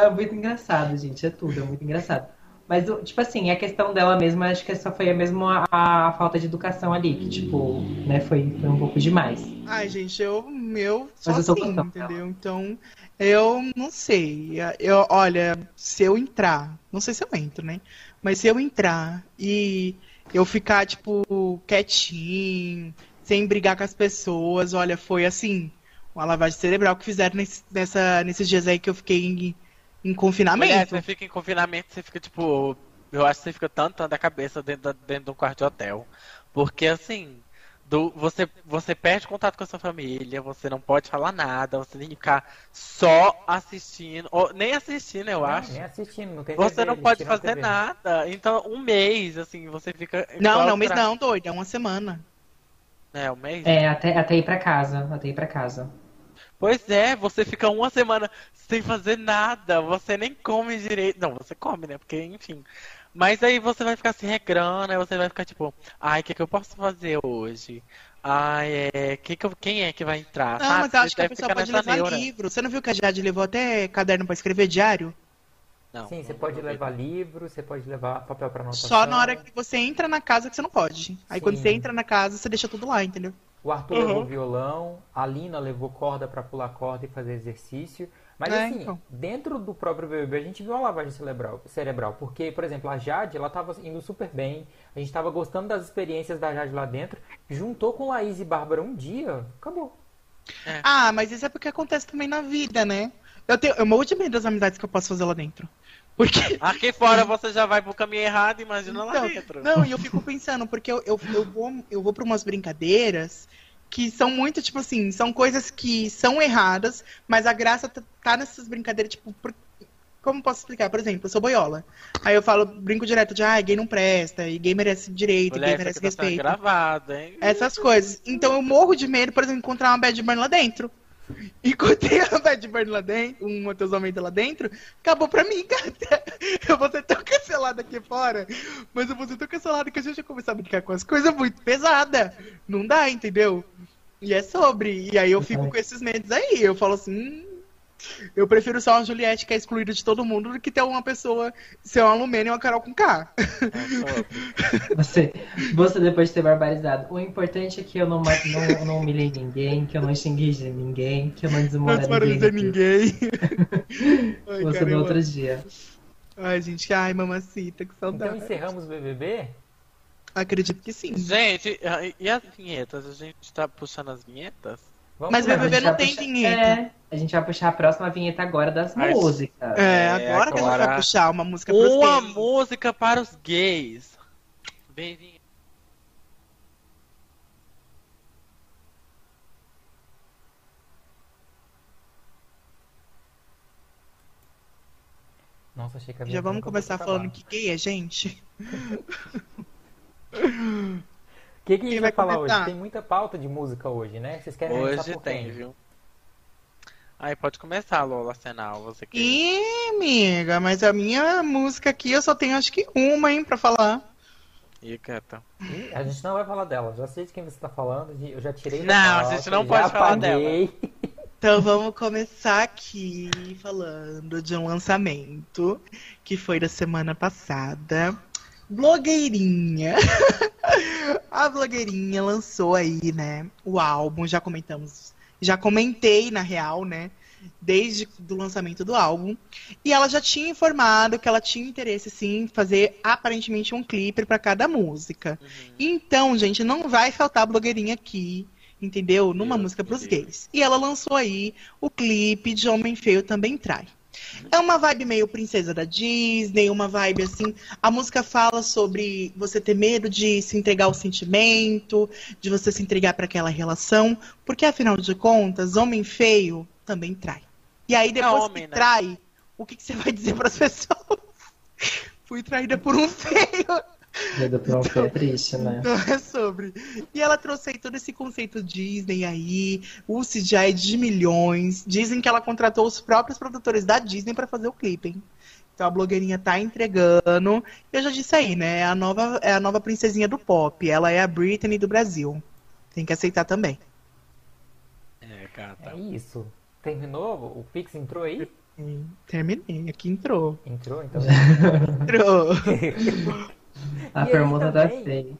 É muito engraçado, gente. É tudo, é muito engraçado. Mas, tipo assim, a questão dela mesma, acho que só foi a mesma a, a falta de educação ali, que, tipo, né, foi, foi um pouco demais. Ai, gente, eu, meu, só Mas eu assim, entendeu? Então, eu não sei. Eu, olha, se eu entrar, não sei se eu entro, né? Mas se eu entrar e eu ficar, tipo, quietinho, sem brigar com as pessoas, olha, foi assim, uma lavagem cerebral que fizeram nesse, nessa, nesses dias aí que eu fiquei em, confinamento. você fica em confinamento, você fica tipo. Eu acho que você fica tanto tanto da cabeça dentro, dentro de um quarto de hotel. Porque assim, do, você, você perde contato com a sua família, você não pode falar nada, você tem que ficar só assistindo, ou nem assistindo, eu acho. Nem assistindo, não tem Você TV, não pode fazer TV. nada. Então, um mês, assim, você fica. Não, não, mas claustrado. não, doido, é uma semana. É, um mês? É, até, até ir pra casa, até ir pra casa. Pois é, você fica uma semana sem fazer nada, você nem come direito. Não, você come, né? Porque, enfim. Mas aí você vai ficar se regrando, aí você vai ficar tipo, ai, o que, que eu posso fazer hoje? Ai, é. Que que eu- quem é que vai entrar? Não, sabe? mas eu acho que a deve pessoa ficar pode levar neura. livro. Você não viu que a Jade levou até caderno pra escrever diário? Não, Sim, você não, pode não, levar livro, você pode levar papel pra anotação. Só na hora que você entra na casa que você não pode. Aí Sim. quando você entra na casa, você deixa tudo lá, entendeu? O Arthur Uhum. levou violão, a Lina levou corda pra pular corda e fazer exercício. Mas É, assim, então. dentro do próprio BBB a gente viu uma lavagem cerebral, cerebral. Porque, por exemplo, a Jade, ela tava indo super bem. A gente tava gostando das experiências da Jade lá dentro. Juntou com Laís e Bárbara um dia, acabou. Ah, mas isso é porque acontece também na vida, né? Eu tenho, eu morro de medo das amizades que eu posso fazer lá dentro. Porque. (laughs) Aqui fora você já vai pro caminho errado, imagina lá Então, dentro. não, e eu fico pensando, porque eu, eu, eu vou, eu vou pra umas brincadeiras que são muito, tipo assim, são coisas que são erradas, mas a graça tá, tá nessas brincadeiras, tipo, por- como posso explicar? Por exemplo, eu sou boiola. Aí eu falo, brinco direto de, ah, gay não presta, e gay merece direito, Mulher, gay merece tá respeito. gravado, hein? Essas coisas. Então eu morro de medo, por exemplo, encontrar uma bad burn lá dentro. Encontrei a bad burn lá dentro, um ateusamento lá dentro, acabou pra mim, (laughs) cara. Eu vou ser tão cancelada aqui fora, mas eu vou ser tão cancelada que a gente vai começar a brincar com as coisas muito pesadas. Não dá, entendeu? E é sobre. E aí eu fico com esses medos aí. Eu falo assim. "Hum, eu prefiro só uma Juliette que é excluída de todo mundo do que ter uma pessoa ser uma Lumena e uma Carol com K. É. (laughs) Você, você depois de ter barbarizado. O importante é que eu não, não, não humilhei ninguém, que eu não xinguei de ninguém, que eu não Não desmoralizei ninguém. ninguém. (laughs) Ai, Você cara, no outro dia. Ai, gente, ai, mamacita, que Então saudade. encerramos o BBB? Acredito que sim. Gente, e as vinhetas? A gente tá puxando as vinhetas? Vamos Mas lá. BBB não tem puxar- vinheta. É, a gente vai puxar a próxima vinheta agora das Mas- músicas. É, É, agora que a gente agora- vai puxar uma música pros Uma gays. música para os gays. Bem vinheta. Nossa, achei que a Já vamos começar falando que gay é gente? (laughs) O que, que a gente vai vai falar começar? hoje? Tem muita pauta de música hoje, né? Vocês querem começar Hoje por tem, quem? viu? Aí pode começar, Lola Senal. Você que. Ih, amiga, mas a minha música aqui eu só tenho acho que uma, hein, pra falar. Ih, gata. Ih, A gente não vai falar dela. Já sei de quem você tá falando. Eu já tirei da Não, a pauta, gente não pode falar apaguei. Então vamos começar aqui falando de um lançamento que foi da semana passada. Blogueirinha. (laughs) A blogueirinha lançou aí, né, o álbum, já comentamos, já comentei na real, né, desde do lançamento do álbum, e ela já tinha informado que ela tinha interesse sim em fazer aparentemente um clipe para cada música. Uhum. Então, gente, não vai faltar blogueirinha aqui, entendeu? Numa Deus música pros livre. gays. E ela lançou aí o clipe de Homem Feio Também Trai. É uma vibe meio princesa da Disney, uma vibe assim. A música fala sobre você ter medo de se entregar ao sentimento, de você se entregar para aquela relação, porque afinal de contas, homem feio também trai. E aí depois homem, que né? trai, o que, que você vai dizer para as (laughs) pessoas? Fui traída por um feio. Medo pra um é triste, né? Então é sobre. E ela trouxe aí todo esse conceito Disney aí, o CGI de milhões. Dizem que ela contratou os próprios produtores da Disney pra fazer o clipe, hein? Então a blogueirinha tá entregando. Eu já disse aí, né? É a nova, é a nova princesinha do pop. Ela é a Britney do Brasil. Tem que aceitar também. É, gata. É isso. Terminou? O Pix entrou aí? Terminei. Aqui entrou. Entrou, então. (laughs) Entrou. (laughs) A E aí pergunta tá feita.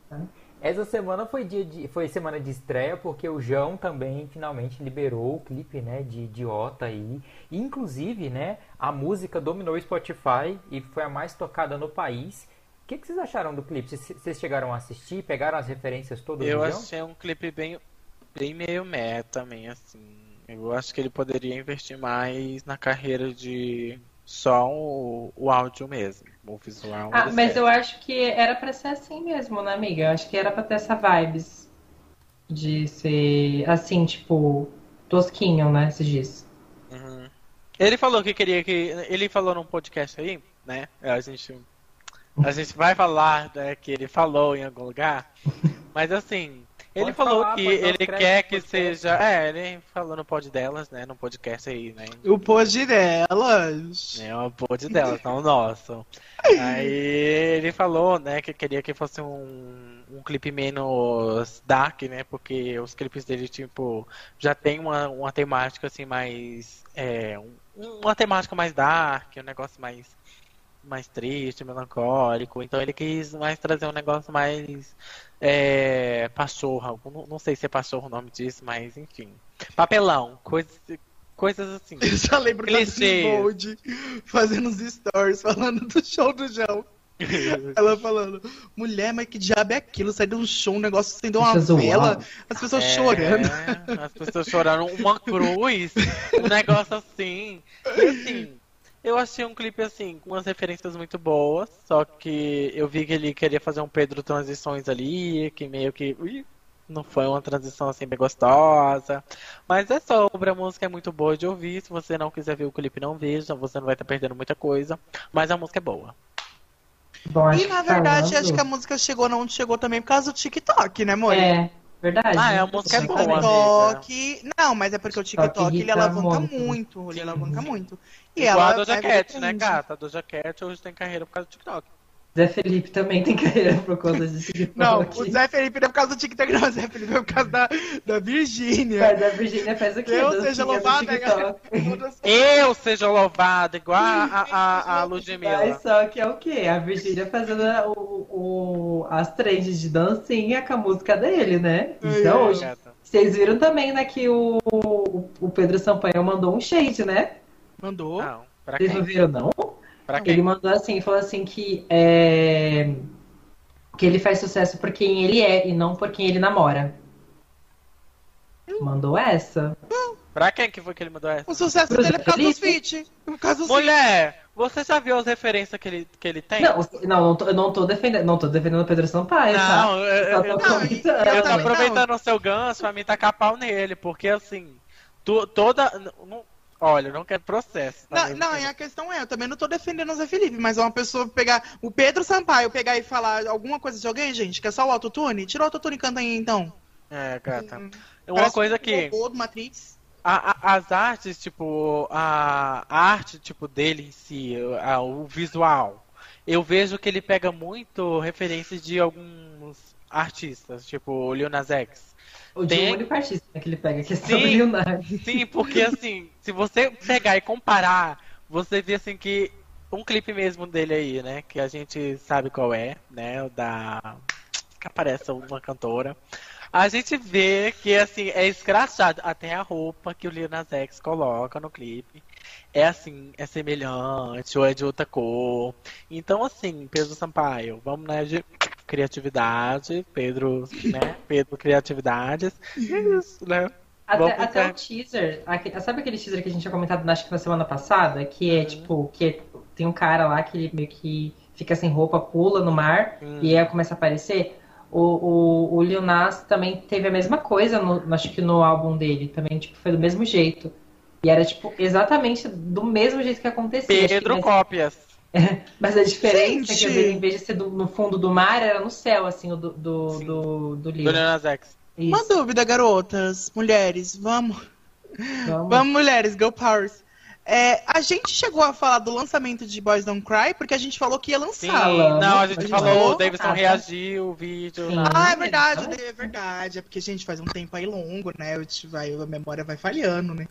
Essa semana foi dia de, foi semana de estreia porque o João também finalmente liberou o clipe, né, de Idiota aí. E, inclusive, né, a música dominou o Spotify e foi a mais tocada no país. O que, que vocês acharam do clipe? Vocês, chegaram a assistir? Pegaram as referências todas Eu achei um clipe bem, bem meio meta também, assim. Eu acho que ele poderia investir mais na carreira de só o, o áudio mesmo. O visual. Ah, mas eu acho que era pra ser assim mesmo, né, amiga? Eu acho que era pra ter essa vibes de ser assim, tipo, tosquinho, né? Se diz. Uhum. Ele falou que queria que. Ele falou num podcast aí, né? A gente. A gente vai falar né, que ele falou em algum lugar. Mas assim, ele Pode falou falar, que ele quer que podcast. seja. É, ele falou no pod delas, né? No podcast aí, né? o pôde delas. É uma pod delas, não o nosso. Aí ele falou, né, que queria que fosse um, um clipe menos dark, né? Porque os clipes dele, tipo, já tem uma, uma temática assim mais. É, um- uma temática mais dark, um negócio mais, mais triste, melancólico. Então ele quis mais trazer um negócio mais. É, pachorra. Não, não sei se é pachorra o nome disso, mas enfim. Papelão, coisas, coisas assim. (laughs) Eu já lembro da Clichê. Bold fazendo os stories falando do show do João. (laughs) Ela falando, mulher, mas que diabo é aquilo? Sai de um show, um negócio acendeu uma vela, as pessoas É, chorando. As pessoas chorando. Uma cruz, um negócio assim. E assim, eu achei um clipe assim, com umas referências muito boas. Só que eu vi que ele queria fazer um Pedro Transições ali, que meio que. Ui, Não foi uma transição assim bem gostosa. Mas é sobre, a música é muito boa de ouvir. Se você não quiser ver o clipe, não veja. Você não vai estar perdendo muita coisa. Mas a música é boa. Bom, e na verdade, falando... acho que a música chegou não chegou também por causa do TikTok, né, amor? É, verdade. Ah, é, a música é boa. TikTok. Não, mas é porque o TikTok ele alavanca muito. muito ele alavanca muito. E Igual ela a Doja Cat, né, gata? A Doja Cat hoje tem carreira por causa do TikTok. Zé Felipe também tem carreira por causa de TikTok. Não, o Zé Felipe não é por causa do TikTok, não. O Zé Felipe é por causa da, da Virgínia. Mas a Virgínia faz o quê? Eu seja louvada, Eu seja louvada, igual a, a, a Ludmilla. Mas só que é o quê? A Virgínia fazendo o, o, as trends de dancinha com a música dele, né? Então, hoje, vocês viram também, né, que o, o Pedro Sampaio mandou um shade, né? Mandou? Não, pra Vocês quem? não viram, não? Ele mandou assim, falou assim que é... que ele faz sucesso por quem ele é e não por quem ele namora. Mandou essa. Pra quem que foi que ele mandou essa? O sucesso Pro dele é por causa dos feat. Mulher, você já viu as referências que ele, que ele tem? Não, não, não tô, eu não tô defendendo, não tô defendendo o Pedro Sampaio, tá? não, tá? Eu, eu, eu, tô, eu tô aproveitando o seu gancho pra mim tacar pau nele, porque assim, tu, toda. Não, Olha, eu não quero processo. Tá não, não, e a questão é, eu também não tô defendendo o Zé Felipe, mas uma pessoa pegar. O Pedro Sampaio pegar e falar alguma coisa de alguém, gente, que é só o autotune, tira o autotune e canta aí então. É, gata. Hum, uma coisa que. O do Matrix. A, a, as artes, tipo, a, a, arte tipo dele em si, a, o visual, eu vejo que ele pega muito referências de alguns artistas, tipo o Lil Nas X. O tem... único artista que ele pega, que é sim. Sim, porque assim, se você pegar e comparar, você vê assim que um clipe mesmo dele aí, né? Que a gente sabe qual é, né? O da. Que aparece uma cantora. A gente vê que assim, é escrachado. Até a roupa que o Lil Nas X coloca no clipe é assim, é semelhante ou é de outra cor. Então, assim, Pedro Sampaio, vamos né, de criatividade, Pedro, né? Pedro Criatividades. E é isso, né? Até, até o teaser, sabe aquele teaser que a gente tinha comentado acho que na semana passada? Que é uhum. tipo, que é, tem um cara lá que ele meio que fica sem roupa, pula no mar uhum. e aí começa a aparecer. O, o, o Lil Nas também teve a mesma coisa, no, acho que no álbum dele, também tipo, foi do mesmo jeito. E era tipo exatamente do mesmo jeito que acontecia. Pedro Cópias. (laughs) Mas a diferença Gente. é que em vez de ser do, no fundo do mar, era no céu, assim, o do, do, do, do livro. Do Uma dúvida, garotas, mulheres, vamos. Vamos, vamos mulheres, go powers. É, a gente chegou a falar do lançamento de Boys Don't Cry, porque a gente falou que ia lançar. Não, a gente, a gente falou, o Davidson reagiu, o vídeo. Sim. Ah, é verdade, é verdade. É porque, a gente, faz um tempo aí longo, né? Vai, a memória vai falhando, né?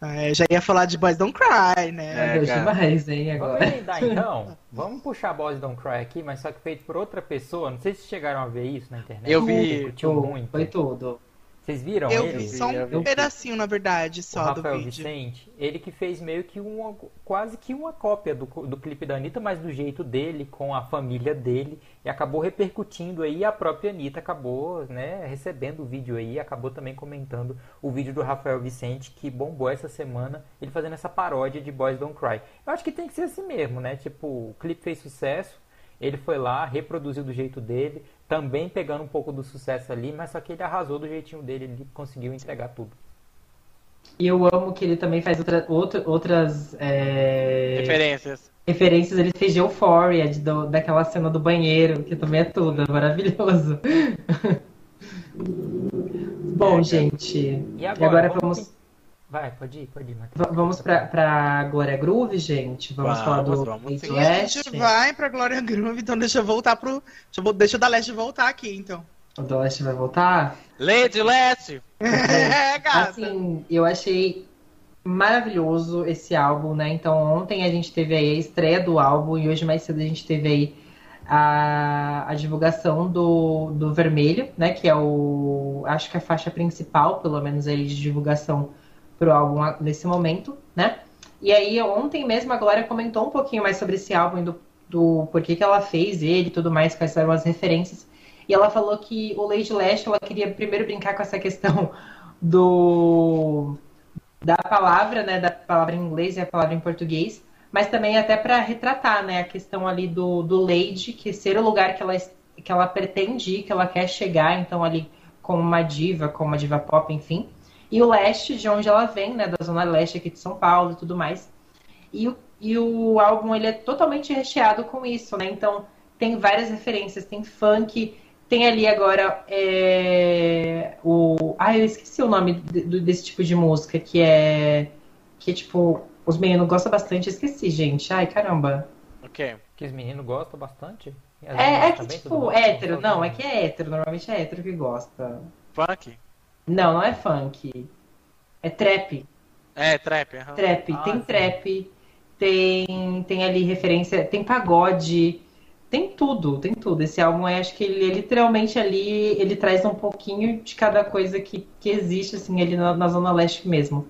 É, já ia falar de Boys Don't Cry, né? É, demais, hein, agora. Vamos emendar, então? (laughs) Vamos puxar Boys Don't Cry aqui, mas só que feito por outra pessoa. Não sei se chegaram a ver isso na internet. Eu vi. muito. Foi tudo. Vocês viram eu ele? Vi só um pedacinho, na verdade, só o Rafael do vídeo. Vicente, ele que fez meio que uma, quase que uma cópia do, do clipe da Anitta, mas do jeito dele, com a família dele, e acabou repercutindo aí, a própria Anitta acabou, né, recebendo o vídeo aí, acabou também comentando o vídeo do Rafael Vicente, que bombou essa semana, ele fazendo essa paródia de Boys Don't Cry. Eu acho que tem que ser assim mesmo, né, tipo, o clipe fez sucesso, ele foi lá, reproduziu do jeito dele, também pegando um pouco do sucesso ali, mas só que ele arrasou do jeitinho dele, ele conseguiu entregar tudo. E eu amo que ele também faz outra, outra, outras é... referências. Referências, ele fez de Euphoria, de, do, daquela cena do banheiro, que também é tudo, é maravilhoso. (laughs) Bom, é, gente. E agora, e agora vamos Vai, pode ir, pode ir, Matheus. Vamos pra, pra Glória Groove, gente? Vamos, vamos falar do vamos sim, A gente vai pra Glória Groove, então deixa eu voltar pro. Deixa, eu, deixa o da Leste voltar aqui, então. O da Leste vai voltar? Lady Leste! é, (laughs) gata. Assim, eu achei maravilhoso esse álbum, né? Então ontem a gente teve aí a estreia do álbum e hoje mais cedo a gente teve aí a, a divulgação do, do Vermelho, né? Que é o. Acho que a faixa principal, pelo menos aí, de divulgação pro álbum nesse momento, né? E aí ontem mesmo a Glória comentou um pouquinho mais sobre esse álbum, do, do porquê que ela fez ele e tudo mais, quais eram as referências. E ela falou que o Lady Lash, ela queria primeiro brincar com essa questão (laughs) do da palavra, né, da palavra em inglês e a palavra em português, mas também até para retratar, né, a questão ali do, do Lady, que ser o lugar que ela, que ela pretende ir, que ela quer chegar, então ali como uma diva, como uma diva pop, enfim. E o leste, de onde ela vem, né, da zona leste aqui de São Paulo e tudo mais. E o, e o álbum, ele é totalmente recheado com isso, né? Então, tem várias referências, tem funk, tem ali agora é, o... Ah, eu esqueci o nome de, desse tipo de música, que é... Que, tipo, os meninos gostam bastante. Esqueci, gente. Ai, caramba. O quê? Que os meninos gostam bastante? É, é que, tipo, hétero. Não, é que é hétero. Normalmente é hétero que gosta. Funk? Não, não é funk. É trap. É, trap. Uhum. Trap. Ah, tem sim. trap. Tem, tem ali referência. Tem pagode. Tem tudo, tem tudo. Esse álbum, é, acho que ele, literalmente ali, ele traz um pouquinho de cada coisa que, que existe, assim, ali na, na Zona Leste mesmo.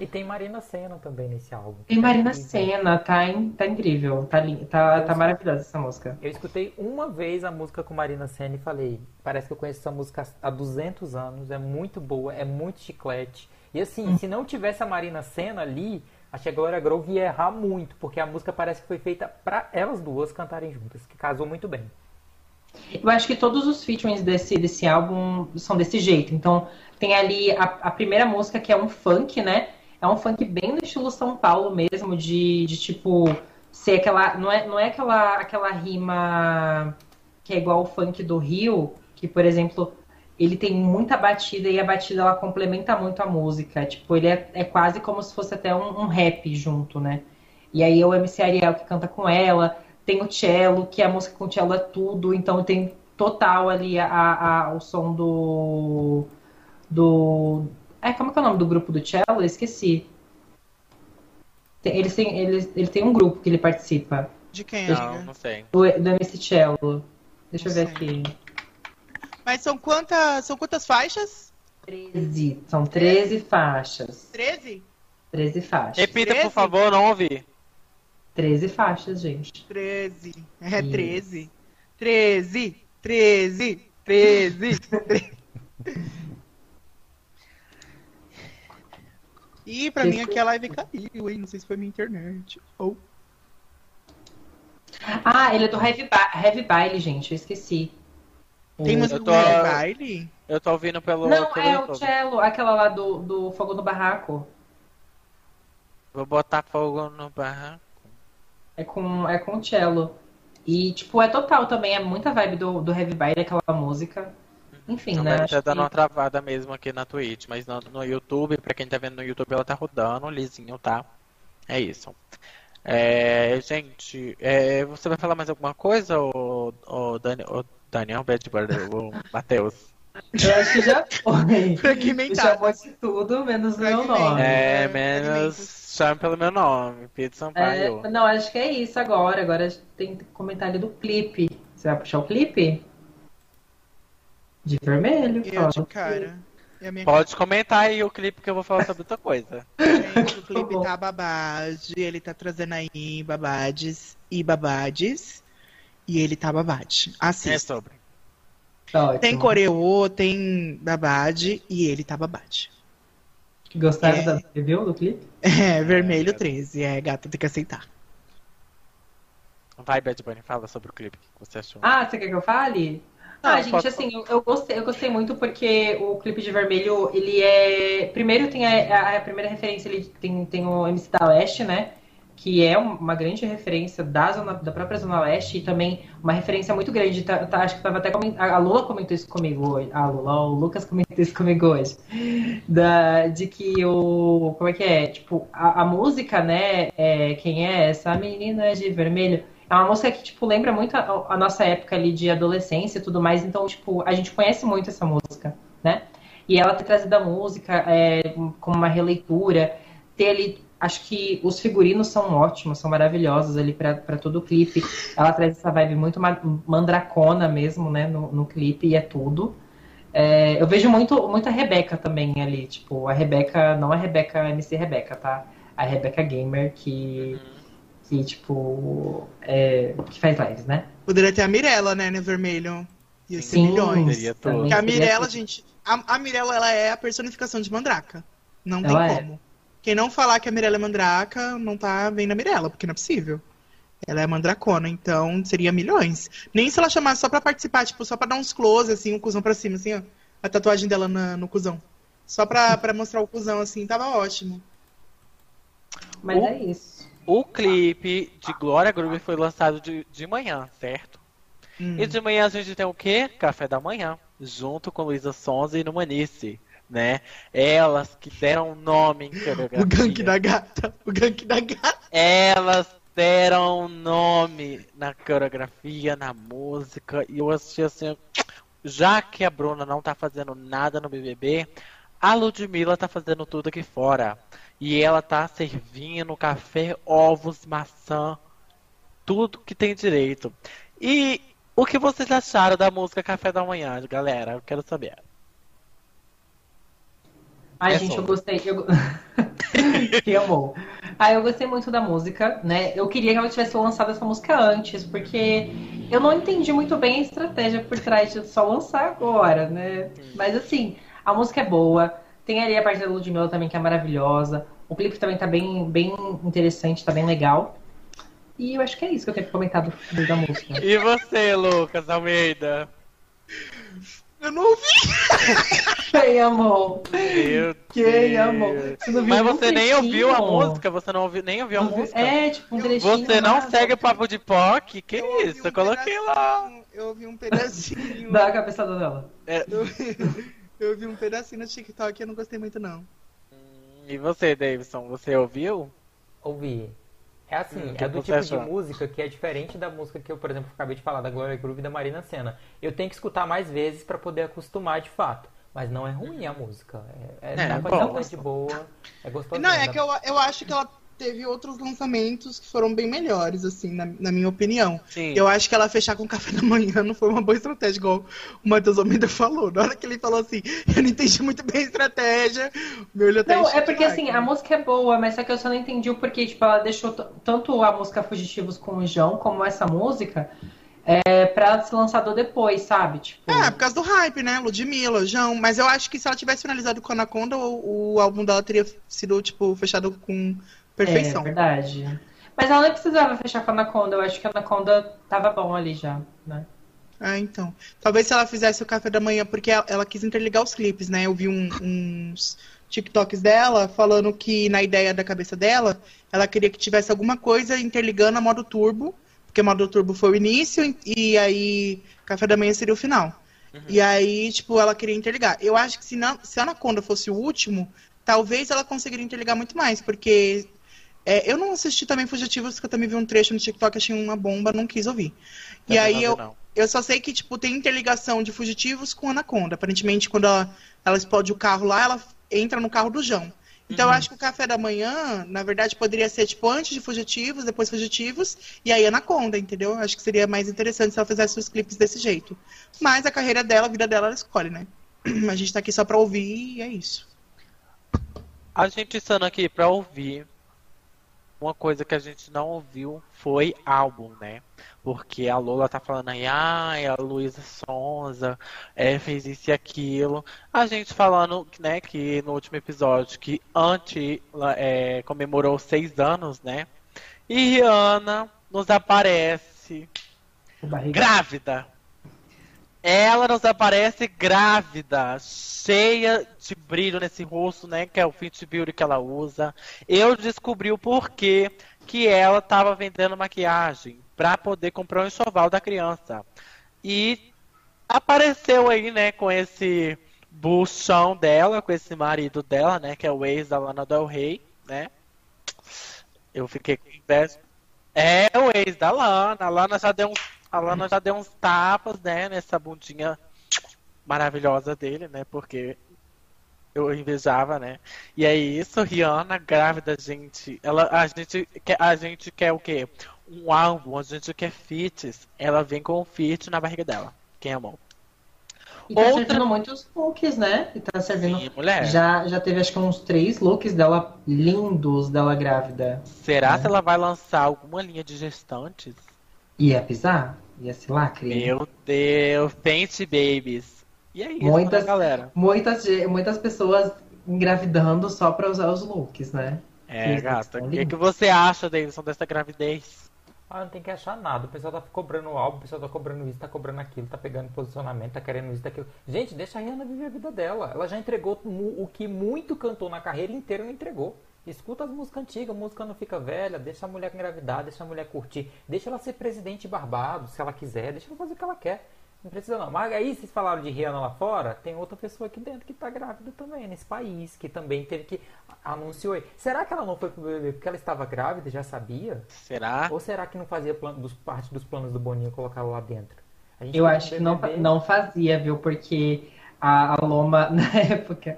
E tem Marina Senna também nesse álbum. Tem Marina Senna, tá, tá incrível. Tá, tá, tá maravilhosa essa música. Eu escutei uma vez a música com Marina Senna e falei, parece que eu conheço essa música há 200 anos, é muito boa, é muito chiclete. E assim, hum. se não tivesse a Marina Senna ali, a Glória Groove ia errar muito, porque a música parece que foi feita para elas duas cantarem juntas, que casou muito bem. Eu acho que todos os featurings desse, desse álbum são desse jeito. Então, tem ali a, a primeira música que é um funk, né? É um funk bem no estilo São Paulo mesmo, de, de tipo ser aquela. Não é, não é aquela, aquela rima que é igual o funk do Rio, que, por exemplo, ele tem muita batida e a batida ela complementa muito a música. Tipo, ele é, é quase como se fosse até um, um rap junto, né? E aí é o MC Ariel que canta com ela, tem o cello, que a música com o cello é tudo, então tem total ali a, a, o som do. do é, como é que é o nome do grupo do cello? Eu esqueci. Ele tem, ele, ele tem um grupo que ele participa. De quem? Não, não sei. Do, do MC Cello. Deixa não eu ver sei. aqui. Mas são quantas, são quantas faixas? 13. São 13 faixas. 13? 13 faixas. Repita, 13? por favor, não ouvi. 13 faixas, gente. 13. É 13. 13. 13. 13. 13. Ih, pra mim aqui a live caiu, hein? Não sei se foi minha internet. Ou. Ah, ele é do Heavy, ba Heavy Baile, gente. Eu esqueci. Tem música do Heavy Baile? Eu tô ouvindo pelo. Não, pelo é YouTube. o cello, aquela lá do, do Fogo no Barraco. Vou botar fogo no barraco. É com, é com cello. E, tipo, é total também. É muita vibe do, do Heavy Baile, aquela música. Enfim, não, né? Tá dando que... uma travada mesmo aqui na Twitch, mas no, no, YouTube, pra quem tá vendo no YouTube, ela tá rodando, lisinho, tá? É isso. É, gente, é, você vai falar mais alguma coisa, ou, ou, Dani, ou Daniel Bedburn, ou Matheus? Eu acho que já foi. (laughs) Fragmentado. Já de tudo, menos o meu nome. É, menos chame pelo meu nome, Pedro Sampaio. É, não, acho que é isso agora. Agora tem comentário do clipe. Você vai puxar o clipe? De vermelho. Eu de cara. Pode comentar aí o clipe que eu vou falar sobre outra coisa. (laughs) Gente, o clipe tá babade. Ele tá trazendo aí babades e babades. E ele tá babade. Assista. É sobre. Tá tem coreô, tem babade e ele tá babade. Gostaram é... da review do clipe? (laughs) É, vermelho 13. É, gata, tem que aceitar. Vai, Bad Bunny, fala sobre o clipe. Que você achou? Ah, você quer que eu fale? Ah, ah gente, assim, eu, eu, gostei, eu gostei muito porque o clipe de vermelho, ele é. Primeiro tem a, a primeira referência, ele tem, tem o MC da Leste, né? Que é uma grande referência da, zona, da própria Zona Leste e também uma referência muito grande. Tá, tá, acho que tava até a Lula comentou isso comigo hoje. A Lula, o Lucas comentou isso comigo hoje. Da, de que o. Como é que é? Tipo, a, a música, né? É, quem é essa menina de vermelho? É uma música que, tipo, lembra muito a, a, nossa época ali de adolescência e tudo mais. Então, tipo, a gente conhece muito essa música, né? E ela ter trazido a música é, como uma releitura, ter ali. Acho que os figurinos são ótimos, são maravilhosos ali para todo o clipe. Ela traz essa vibe muito mandracona mesmo, né, no, no clipe, e é tudo. É, eu vejo muito, muita Rebeca também ali, tipo, a Rebeca, não a Rebeca MC Rebeca, tá? A Rebeca Gamer, que uhum que, tipo, é, que faz lives, né? Poderia ter a Mirella, né, no vermelho. Ia ser Sim, milhões. Porque a Mirella, gente, a, a Mirella, ela é a personificação de Mandraka. Não tem é. como. Quem não falar que a Mirella é Mandraka, não tá vendo a Mirella, porque não é possível. Ela é mandracona, então seria milhões. Nem se ela chamasse só pra participar, tipo, só pra dar uns close, assim, um cuzão pra cima, assim, ó. a tatuagem dela na, no cuzão. Só pra, pra mostrar o cuzão, assim, tava ótimo. Mas o, é isso. O clipe de Glória Groove foi lançado de, de manhã, certo? Hum. E de manhã a gente tem o quê? Café da manhã, junto com Luísa Sonza e Numanice, né? Elas que deram nome em coreografia. O gank da gata, o gank da gata. Elas deram nome na coreografia, na música, e eu assisti assim, já que a Bruna não tá fazendo nada no BBB, a Ludmilla tá fazendo tudo aqui fora. E ela tá servindo café, ovos, maçã, tudo que tem direito. E o que vocês acharam da música Café da Manhã, galera? Eu quero saber. Ai, é gente, eu gostei. Eu... (laughs) que amor. Ah, eu gostei muito da música, né? Eu queria que ela tivesse lançado essa música antes, porque eu não entendi muito bem a estratégia por trás de só lançar agora, né? Mas assim, a música é boa. Tem ali a parte da Ludmilla também, que é maravilhosa. O clipe também tá bem, bem interessante, tá bem legal. E eu acho que é isso que eu tenho comentado da música. E você, Lucas Almeida? Eu não ouvi! Quem amou? Meu Quem Deus. amou? Você Mas você nem ouviu a música? Você não ouviu, nem ouviu a música? É, tipo um trechinho. Você não segue o papo de POC? Que eu isso? Um eu coloquei lá. Eu ouvi um pedacinho. (laughs) Dá a cabeçada dela. É. Eu, eu ouvi um pedacinho no TikTok e eu não gostei muito, não. E você, Davidson? Você ouviu? Ouvi. É assim, hum, é do tipo achou? de música que é diferente da música que eu, por exemplo, acabei de falar, da Gloria Groove e da Marina Senna. Eu tenho que escutar mais vezes para poder acostumar de fato. Mas não é ruim a música. É, é, é, é de boa, é gostoso. Não, é que eu, eu acho que ela teve outros lançamentos que foram bem melhores, assim, na, na minha opinião. Sim. Eu acho que ela fechar com o café da manhã não foi uma boa estratégia, igual o Matheus Almeida falou. Na hora que ele falou assim, (laughs) eu não entendi muito bem a estratégia, meu olho até Não, é porque assim, a música é boa, mas só que eu só não entendi o porquê, tipo, ela deixou tanto a música Fugitivos com o João, como essa música, é, pra ser lançado depois, sabe? Tipo... É, por causa do hype, né? Ludmilla, João. Mas eu acho que se ela tivesse finalizado com Anaconda, o, o álbum dela teria sido, tipo, fechado com perfeição. É verdade. Mas ela não precisava fechar com a Anaconda. Eu acho que a Anaconda tava bom ali já, né? Ah, então. Talvez se ela fizesse o café da manhã, porque ela, ela quis interligar os clipes, né? Eu vi um, uns TikToks dela falando que na ideia da cabeça dela, ela queria que tivesse alguma coisa interligando a modo turbo, porque modo turbo foi o início e aí café da manhã seria o final. Uhum. E aí, tipo, ela queria interligar. Eu acho que se, não, se a Anaconda fosse o último, talvez ela conseguiria interligar muito mais, porque é, eu não assisti também Fugitivos, porque eu também vi um trecho no TikTok, achei uma bomba, não quis ouvir. e aí eu, eu só sei que, tipo, tem interligação de Fugitivos com Anaconda. Aparentemente, quando ela, ela explode o carro lá, ela entra no carro do João. Então uhum. eu acho que o café da manhã, na verdade, poderia ser, tipo, antes de Fugitivos, depois Fugitivos, e aí Anaconda, entendeu? Acho que seria mais interessante se ela fizesse os clipes desse jeito. Mas a carreira dela, a vida dela, ela escolhe, né? (clears throat) A gente tá aqui só pra ouvir e é isso. A gente estando aqui pra ouvir, uma coisa que a gente não ouviu foi álbum, né? Porque a Lola tá falando aí, ai, a Luísa Sonza é, fez isso e aquilo. A gente falando, né, que no último episódio, que antes é, comemorou seis anos, né? E Rihanna nos aparece grávida. Ela nos aparece grávida, cheia de brilho nesse rosto, né? Que é o Fit Beauty que ela usa. Eu descobri o porquê que ela estava vendendo maquiagem para poder comprar o enxoval da criança. E apareceu aí, né, com esse buchão dela, com esse marido dela, né? Que é o ex da Lana Del Rey, né? Eu fiquei com inveja. É o ex da Lana. A Lana já deu uns a Lana já deu uns tapas, né, nessa bundinha maravilhosa dele, né? Porque eu invejava, né? E é isso, Rihanna grávida, gente. Ela, a gente quer, a gente quer o quê? Um álbum, a gente quer fits. Ela vem com um fit na barriga dela. Quem amou? E tá Outra... servindo muitos looks, né? E tá servindo. Sim, mulher. Já, já teve acho que uns três looks dela lindos dela grávida. Será né? que ela vai lançar alguma linha de gestantes? Ia pisar? Ia ser lacre? Meu Deus, Pente Babies. E aí, é muitas, né, galera? Muitas, muitas pessoas engravidando só pra usar os looks, né? É, gata. O que, que você acha, Davidson, dessa gravidez? Ah, não tem que achar nada. O pessoal tá cobrando o álbum, o pessoal tá cobrando isso, tá cobrando aquilo, tá pegando posicionamento, tá querendo isso, daquilo. Gente, deixa a Rihanna viver a vida dela. Ela já entregou o que muito cantou na carreira inteira, não entregou. Escuta as músicas antigas, a música não fica velha, deixa a mulher engravidar, deixa a mulher curtir, deixa ela ser presidente barbado, se ela quiser, deixa ela fazer o que ela quer. Não precisa não. Mas aí vocês falaram de Rihanna lá fora, tem outra pessoa aqui dentro que tá grávida também, nesse país, que também teve que anunciou. Será que ela não foi pro BBB porque ela estava grávida e já sabia? Será? Ou será que não fazia plano, dos, parte dos planos do Boninho colocar ela lá dentro? Eu acho que não, não fazia, viu? Porque a, a Loma, (laughs) na época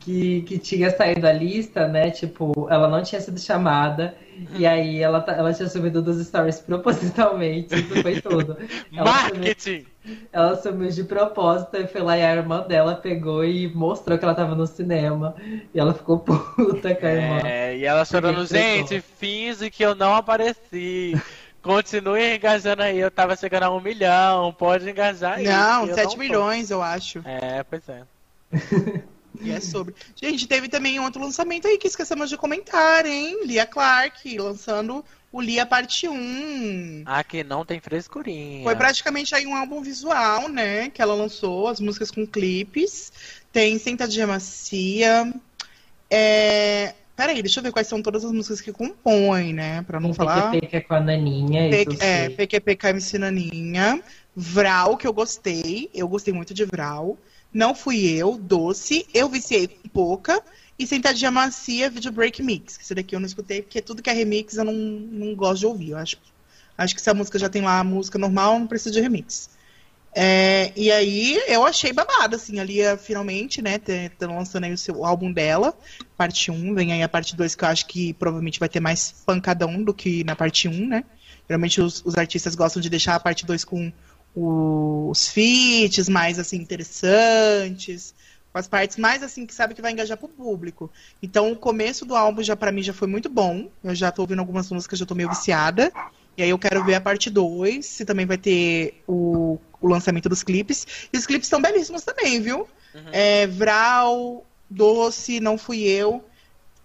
que, que tinha saído da lista, né? Tipo, ela não tinha sido chamada. E aí ela, tá, ela tinha subido dos stories propositalmente. Isso foi tudo. (laughs) Ela Marketing! Sumiu, ela sumiu de propósito e foi lá e a irmã dela pegou e mostrou que ela tava no cinema. E ela ficou puta com a irmã. É, e ela chorando, gente, finge que eu não apareci. Continue engajando aí, eu tava chegando a um milhão, pode engajar aí. Não, 7 milhões, eu acho. É, pois é. (laughs) e é sobre. Gente, teve também um outro lançamento aí que esquecemos de comentar, hein? Lia Clark lançando o Lia Parte 1. Ah, que não tem frescurinha. Foi praticamente aí um álbum visual, né? Que ela lançou, as músicas com clipes. Tem Senta de Macia. É... Peraí, deixa eu ver quais são todas as músicas que compõem, né? Pra não Tem falar. PQP com a Naninha. P... É, PQP com a MC Naninha. Vral, que eu gostei. Eu gostei muito de Vral. Não Fui Eu, Doce. Eu Viciei com Pouca. E Sentadinha Macia, Video Break Mix. Esse daqui eu não escutei, porque tudo que é remix eu não, não gosto de ouvir. Eu acho, acho que se a música já tem lá a música normal, não precisa de remix. É, e aí eu achei babado, assim, ali finalmente, né, tá lançando aí o seu álbum dela, parte 1, vem aí a parte 2 que eu acho que provavelmente vai ter mais pancadão do que na parte 1, né? Geralmente os, os artistas gostam de deixar a parte 2 com os feats mais, assim, interessantes, com as partes mais, assim, que sabe que vai engajar pro público. Então o começo do álbum já para mim já foi muito bom, eu já tô ouvindo algumas músicas, já tô meio viciada, e aí eu quero ver a parte 2, se também vai ter o, o lançamento dos clipes. E os clipes são belíssimos também, viu? Uhum. É, Vral, Doce, Não Fui Eu.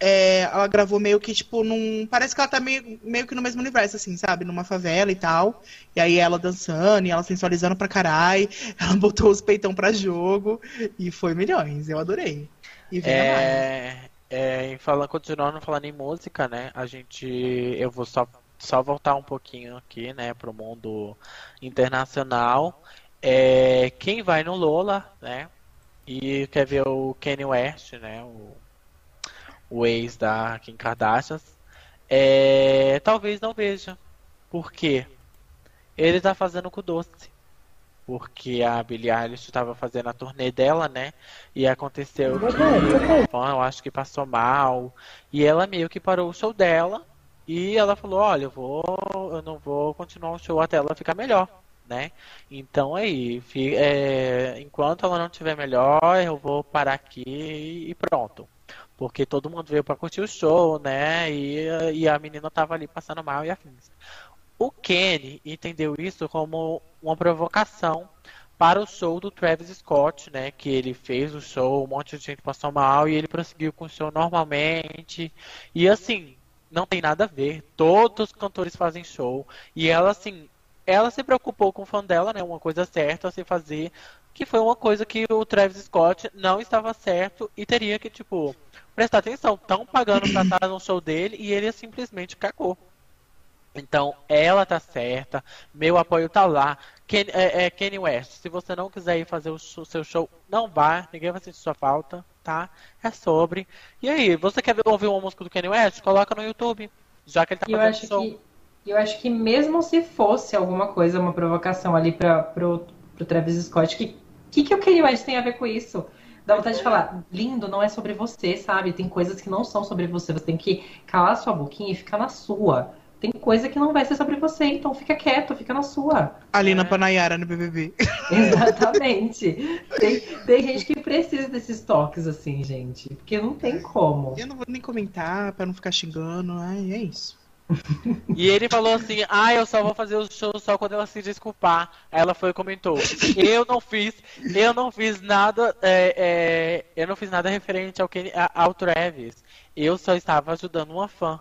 É, ela gravou meio que, tipo, num. Parece que ela tá meio, meio que no mesmo universo, assim, sabe? Numa favela e tal. E aí ela dançando e ela sensualizando pra caralho. (laughs) Ela botou os peitão pra jogo. E foi milhões. Eu adorei. E é, é, falando, continuando falando em música, né? A gente. Eu vou só só voltar um pouquinho aqui, né, pro mundo internacional. É, quem vai no Lola, né, e quer ver o Kanye West, né, o, o ex da Kim Kardashian, é, talvez não veja. Por quê? Ele tá fazendo com doce. Porque a Billie Eilish estava fazendo a turnê dela, né? E aconteceu que eu acho que passou mal. E ela meio que parou o show dela e ela falou, olha, eu vou, eu não vou continuar o show até ela ficar melhor, né? Então aí, é, enquanto ela não estiver melhor, eu vou parar aqui e pronto. Porque todo mundo veio para curtir o show, né? E, e a menina tava ali passando mal e afins. O Kenny entendeu isso como uma provocação para o show do Travis Scott, né? Que ele fez o show, um monte de gente passou mal e ele prosseguiu com o show normalmente. E assim, não tem nada a ver. Todos os cantores fazem show. E ela, assim, ela se preocupou com o fã dela, né? Uma coisa certa a se fazer. Que foi uma coisa que o Travis Scott não estava certo e teria que, tipo, prestar atenção. Estão pagando pra estar no show dele e ele simplesmente cagou. Então, ela tá certa, meu apoio tá lá. Ken, é, é, West, se você não quiser ir fazer o seu show, não vá, ninguém vai sentir sua falta tá? É sobre. E aí, você quer ouvir uma música do Kanye West? Coloca no YouTube, já que ele tá eu fazendo som. Que, eu acho que mesmo se fosse alguma coisa, uma provocação ali pra, pro, pro Travis Scott, que que, que o Kanye West tem a ver com isso? Dá vontade de falar, lindo, não é sobre você, sabe? Tem coisas que não são sobre você. Você tem que calar sua boquinha e ficar na sua. Tem coisa que não vai ser sobre você, então fica quieto, fica na sua. Ali na é. Panayara no BBB. (laughs) (laughs) Exatamente. Tem, tem gente que precisa desses toques assim, gente. Porque não tem como. Eu não vou nem comentar pra não ficar xingando. Ai, é isso. (laughs) E ele falou assim: Ah, eu só vou fazer o show só quando ela se desculpar. Aí ela foi e comentou: Eu não fiz, eu não fiz nada, é, é, eu não fiz nada referente ao, ao Travis. Eu só estava ajudando uma fã.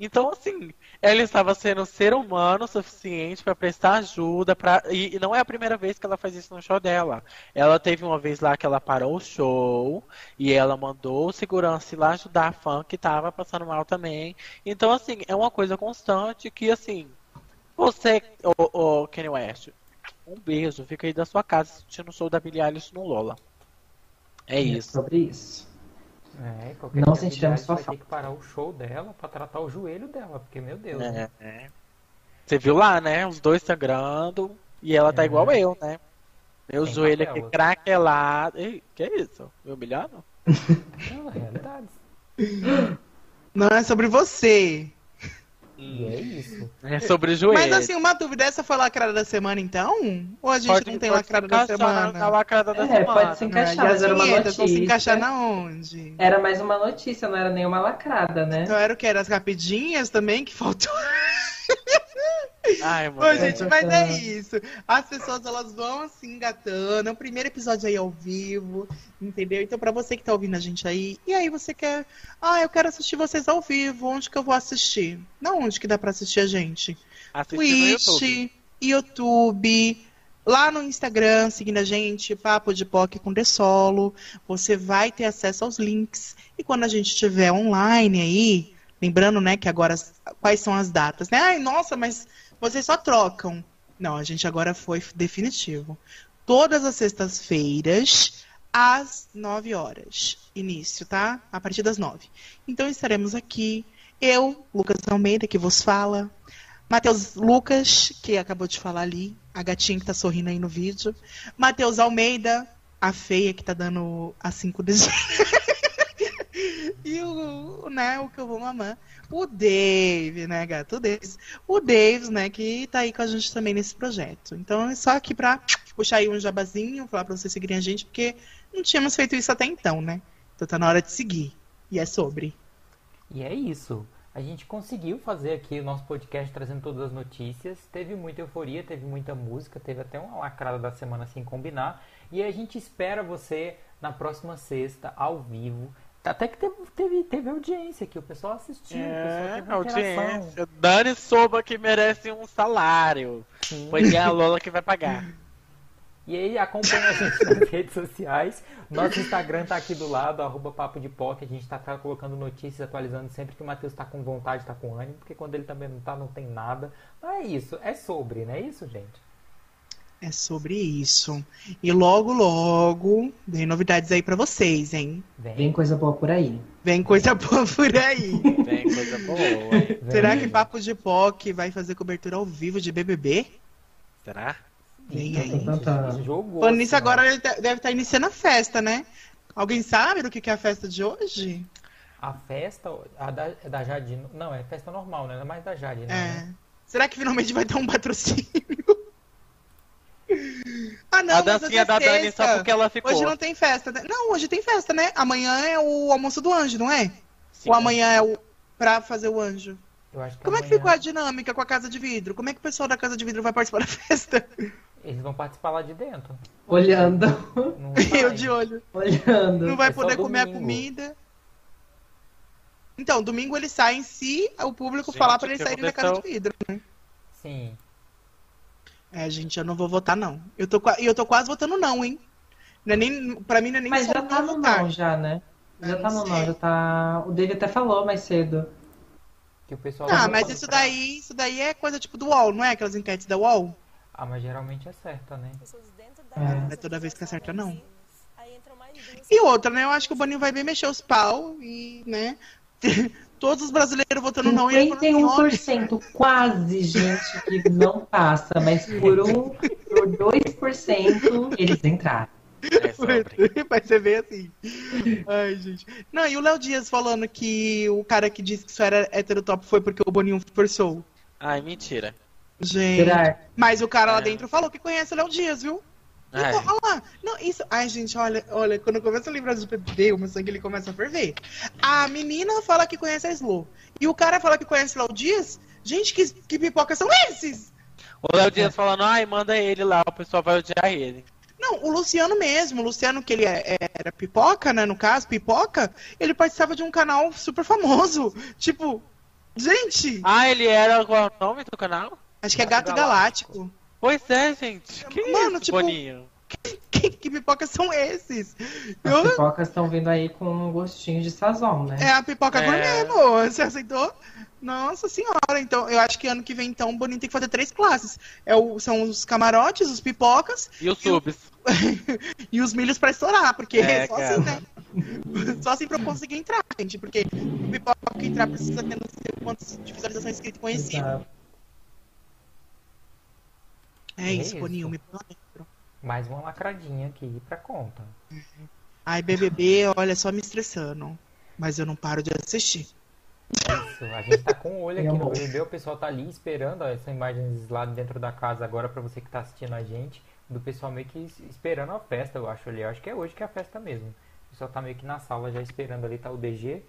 Então, assim, ela estava sendo ser humano o suficiente para prestar ajuda. Pra... E, e, não é a primeira vez que ela faz isso no show dela. Ela teve uma vez lá que ela parou o show e ela mandou o segurança ir lá ajudar a fã que estava passando mal também. Então, assim, é uma coisa constante que, assim, você, o, o Kanye West, um beijo, fica aí da sua casa assistindo o show da Billie Eilish no Lola. É, é isso. sobre isso. É, qualquer não sentiremos sua falta. ter que parar o show dela para tratar o joelho dela, porque, meu Deus. É, né? é. Você viu lá, né? Os dois sangrando e ela tá é. igual eu, né? Meu Tem joelho aqui craquelado. Ei, que é isso? Me humilhando? Não, realidade. Não é sobre você. E é isso. É sobre o joelho. Mas assim, uma dúvida, essa foi a lacrada da semana então? Ou a gente pode, não tem lacrada da semana? Na lacrada da é, semana. pode se encaixar, mas era uma notícia. vão se encaixar na onde? Era mais uma notícia, não era nenhuma lacrada, né? Então era o que? Era as rapidinhas também que faltou? Ai, mano. Ô, gente, mas é isso. As pessoas elas vão assim engatando. É o primeiro episódio aí ao vivo, entendeu? Então, pra você que tá ouvindo a gente aí, e aí você quer. Ah, eu quero assistir vocês ao vivo. Onde que eu vou assistir? Não, onde que dá pra assistir a gente? Assistir Twitch, YouTube. YouTube. Lá no Instagram, seguindo a gente, Papo de POC com The Solo. Você vai ter acesso aos links. E quando a gente estiver online aí, lembrando, né, que agora quais são as datas, né? Ai, nossa, mas vocês só trocam. Não, a gente agora foi definitivo. Todas as sextas-feiras, às 9 horas. Início, tá? A partir das 9. Então estaremos aqui. Eu, Lucas Almeida, que vos fala. Matheus Lucas, que acabou de falar ali. A gatinha que tá sorrindo aí no vídeo. Matheus Almeida, a feia que tá dando a 5 de (laughs) e o, né, o que eu vou mamar o Dave, né, gato? O. O Davis, né, que tá aí com a gente também nesse projeto. Então é só aqui pra puxar aí um jabazinho, falar pra vocês seguirem a gente, porque não tínhamos feito isso até então, né? Então tá na hora de seguir. E é sobre. E é isso. A gente conseguiu fazer aqui o nosso podcast trazendo todas as notícias. Teve muita euforia, teve muita música, teve até uma lacrada da semana sem combinar. E a gente espera você na próxima sexta, ao vivo. Até que teve, teve, teve audiência aqui, o pessoal assistiu. É, pessoal audiência. Dani Soba que merece um salário. Sim. Pois é a Lola que vai pagar. E aí acompanha a gente (laughs) nas redes sociais. Nosso Instagram tá aqui do lado, arroba Papo de Poc. A gente tá colocando notícias, atualizando sempre que o Matheus tá com vontade, tá com ânimo, porque quando ele também não tá, não tem nada. Mas é isso, é sobre, não é isso, gente? É sobre isso. E logo, logo, vem novidades aí para vocês, hein? Vem. vem. coisa boa por aí. Vem coisa boa por aí. Vem coisa boa. Hein? (laughs) Será que Papo de POC vai fazer cobertura ao vivo de BBB? Será? Vem aí. Jogou, Falando nisso, agora ele deve estar iniciando a festa, né? Alguém sabe do que é a festa de hoje? A festa a da, é da Jade. Não, é festa normal, né? Não é mais da Jade, né? É. Será que finalmente vai ter um patrocínio? (laughs) Ah, não, a dancinha é da Dani só porque ela ficou. Hoje não tem festa. Né? Não, hoje tem festa, né? Amanhã é o almoço do anjo, não é? Sim. Ou amanhã é o pra fazer o anjo? Eu acho que Como amanhã... é que ficou a dinâmica com a Casa de Vidro? Como é que o pessoal da Casa de Vidro vai participar (laughs) da festa? Eles vão participar lá de dentro. Olhando. (laughs) Eu de olho. Olhando. Não vai é poder comer domingo. a comida. Então, domingo eles saem se o público Gente, falar para eles saírem da Casa de Vidro, né? Sim. É, gente, eu não vou votar, não. Eu tô, eu tô quase votando não, hein? Não é nem, pra mim não é nem Mas já tá no votar. não, já, né? Já tá no não, já tá. O David até falou mais cedo. Que o pessoal ah, mas isso daí, isso daí é coisa tipo do UOL, não é? Aquelas enquetes da UOL? Ah, mas geralmente acerta, né? É. É toda vez que acerta, não. E outra, né? Eu acho que o Boninho vai bem mexer os pau e, né? (laughs) todos os brasileiros votando não. 51% quase, gente, que não passa, mas por um, por 2% eles entraram. É Vai ser (laughs) bem assim. Ai, gente. Não, e o Léo Dias falando que o cara que disse que isso era heterotop foi porque o Boninho forçou. Ai, mentira. Gente. Mas o cara é. lá dentro falou que conhece o Léo Dias, viu? Então, olha lá. Não, isso. Ai, gente, olha, olha, quando eu começo a lembrar do PPD, o meu sangue ele começa a ferver. A menina fala que conhece a Slow. E o cara fala que conhece o Léo Dias. Gente, que, que pipoca são esses? O Léo Dias falando, ai, manda ele lá, o pessoal vai odiar ele. Não, o Luciano mesmo, o Luciano que ele é, era pipoca, né, no caso, pipoca, ele participava de um canal super famoso. (laughs) Tipo, Gente! Ah, ele era qual é o nome do canal? Acho que é Gato Galáctico. Pois é, gente. Que Mano, isso, tipo, Boninho? Que, que pipocas são esses? As Eu, pipocas estão vindo aí com um gostinho de sazon, né? é a pipoca É. gourmet, amor. Você aceitou? Nossa senhora, então eu acho que ano que vem, então, o Boninho tem que fazer três classes. É o, são os camarotes, os pipocas E os subs? (laughs) e os milhos pra estourar, porque É, só cara. assim, né? Só assim pra eu conseguir entrar, gente, porque o pipoca entrar precisa ter não sei quantos de visualização inscrito e conhecido. Exato. É É isso, isso. Boninho, me põe dentro. Mais uma lacradinha aqui pra conta. Ai, BBB, olha, só me estressando. Mas eu não paro de assistir. Isso, a gente tá com o olho (laughs) aqui no. BBB, o pessoal tá ali esperando ó, essa imagens lá dentro da casa agora pra você que tá assistindo a gente, do pessoal meio que es- esperando a festa, eu acho ali. Eu acho que é hoje que é a festa mesmo. O pessoal tá meio que na sala já esperando ali, tá o DG,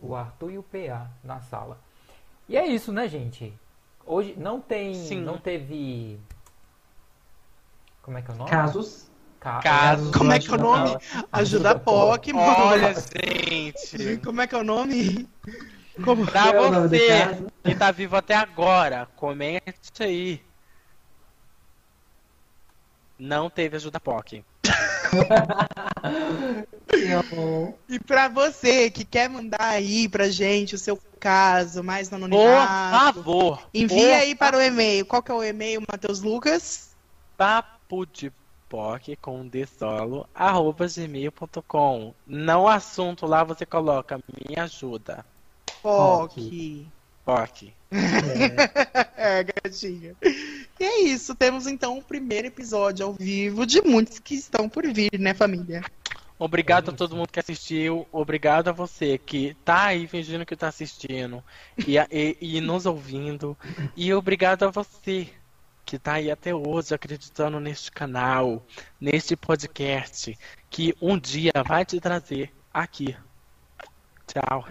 o Arthur e o PA na sala. E é isso, né, gente? Hoje não tem. Sim. Não teve. Como é que é o nome? Casos. Ca- Casos. Como é que é o nome? Ajuda POC, mano. Olha, (laughs) gente. Como é que é o nome? Como... Pra é você que tá vivo até agora, comente aí. Não teve ajuda POC. (laughs) E pra você que quer mandar aí pra gente o seu caso mais no Por anonimato, favor. envia por aí para o e-mail. Qual que é o e-mail, Matheus Lucas? papo de POC com D solo, arroba gmail.com. Não assunto lá você coloca me ajuda. POC. POC. É, (laughs) gatinha. E é isso, temos então o primeiro episódio ao vivo de muitos que estão por vir, né, família? Obrigado É a todo mundo que assistiu. Obrigado a você que tá aí fingindo que tá assistindo e, e- e nos ouvindo. E obrigado a você que tá aí até hoje acreditando neste canal, neste podcast, que um dia vai te trazer aqui. Tchau.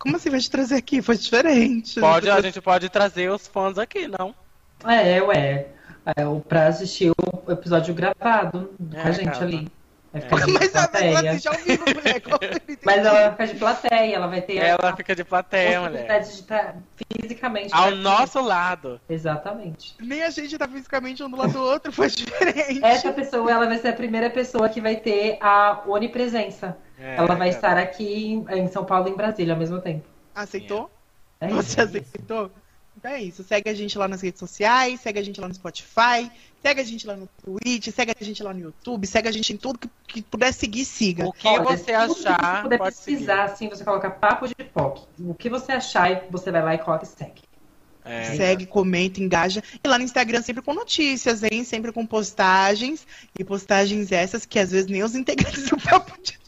Como assim vai te trazer aqui? Foi diferente. Pode, a gente pode trazer os fãs aqui, não? É, ué. É, o pra assistir o episódio gravado com É, a gente cara. ali. Ficar de Mas a pessoa plateia. assiste ao vivo, mulher. Como eu não entendi? Mas ela vai ficar de plateia, ela vai ter Ela fica de plateia, mulher. de estar fisicamente Ao nosso lado. Exatamente. Nem a gente tá fisicamente um do lado do outro, foi diferente. Essa pessoa, ela vai ser a primeira pessoa que vai ter a onipresença. É, ela vai cara. estar aqui em, São Paulo e em Brasília ao mesmo tempo. Aceitou? É Você isso. aceitou? Então é isso. Segue a gente lá nas redes sociais, segue a gente lá no Spotify, segue a gente lá no Twitch, segue a gente lá no YouTube, segue a gente em tudo que, que puder seguir, siga. O que Olha, você achar, você puder pode pesquisar, seguir. assim, você coloca papo de POC. O que você achar, você vai lá e coloca e segue. É, Segue, comenta, engaja. E lá no Instagram sempre com notícias, hein? Sempre com postagens. E postagens essas que às vezes nem os integrantes do papo de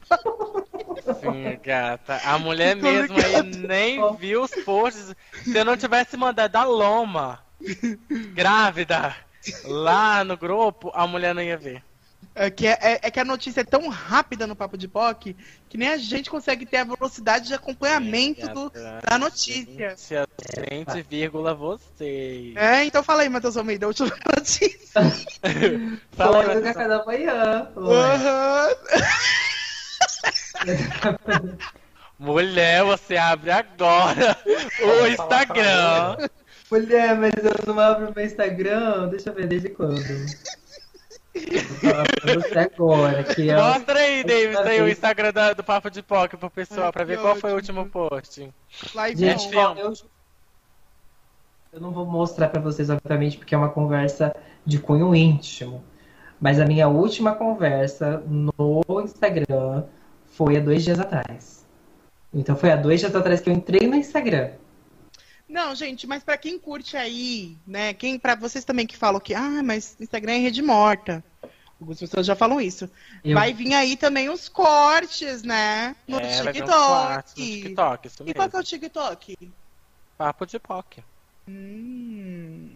Sim, gata. A mulher mesmo aí nem viu os posts. Se eu não tivesse mandado a Loma grávida lá no grupo, a mulher não ia ver. É que, é, é- é que a notícia é tão rápida no Papo de POC que nem a gente consegue ter a velocidade de acompanhamento do, Gata, da notícia. Gente, a gente, vírgula, você. É, então fala aí, Matheus Almeida, a última (laughs) notícia. Fala Foi aí, do café da manhã. Aham. Mulher, você abre agora (laughs) o Instagram. Mulher, mas eu não abro meu Instagram. Deixa eu ver desde quando. Você agora. Que é Mostra aí, David, aí o. Instagram da- do Papo de Poc pro pessoal, pra ver qual foi o último post. Live Gente, on. eu, eu não vou mostrar pra vocês, obviamente, porque é uma conversa de cunho íntimo. Mas a minha última conversa no Instagram foi há dois dias atrás. Então foi há dois dias atrás que eu entrei no Instagram. Não, gente, mas pra quem curte aí, né? Quem para vocês também que falam que ah, mas Instagram é rede morta. Algumas pessoas já falam isso. Eu- Vai vir aí também os cortes, né? No É, TikTok. cortes no TikTok, isso E qual que é o TikTok? Papo de Poc. Hum.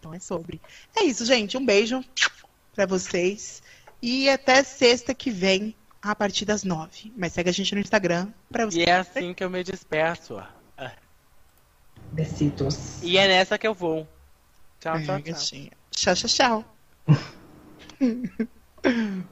Então é sobre. É isso, gente. Um beijo pra vocês. E até sexta que vem, a partir das nove. Mas segue a gente no Instagram pra E você. é assim que eu me despeço. Besitos. E é nessa que eu vou. Tchau, tchau, tchau. gatinha. Tchau, tchau, tchau. (laughs)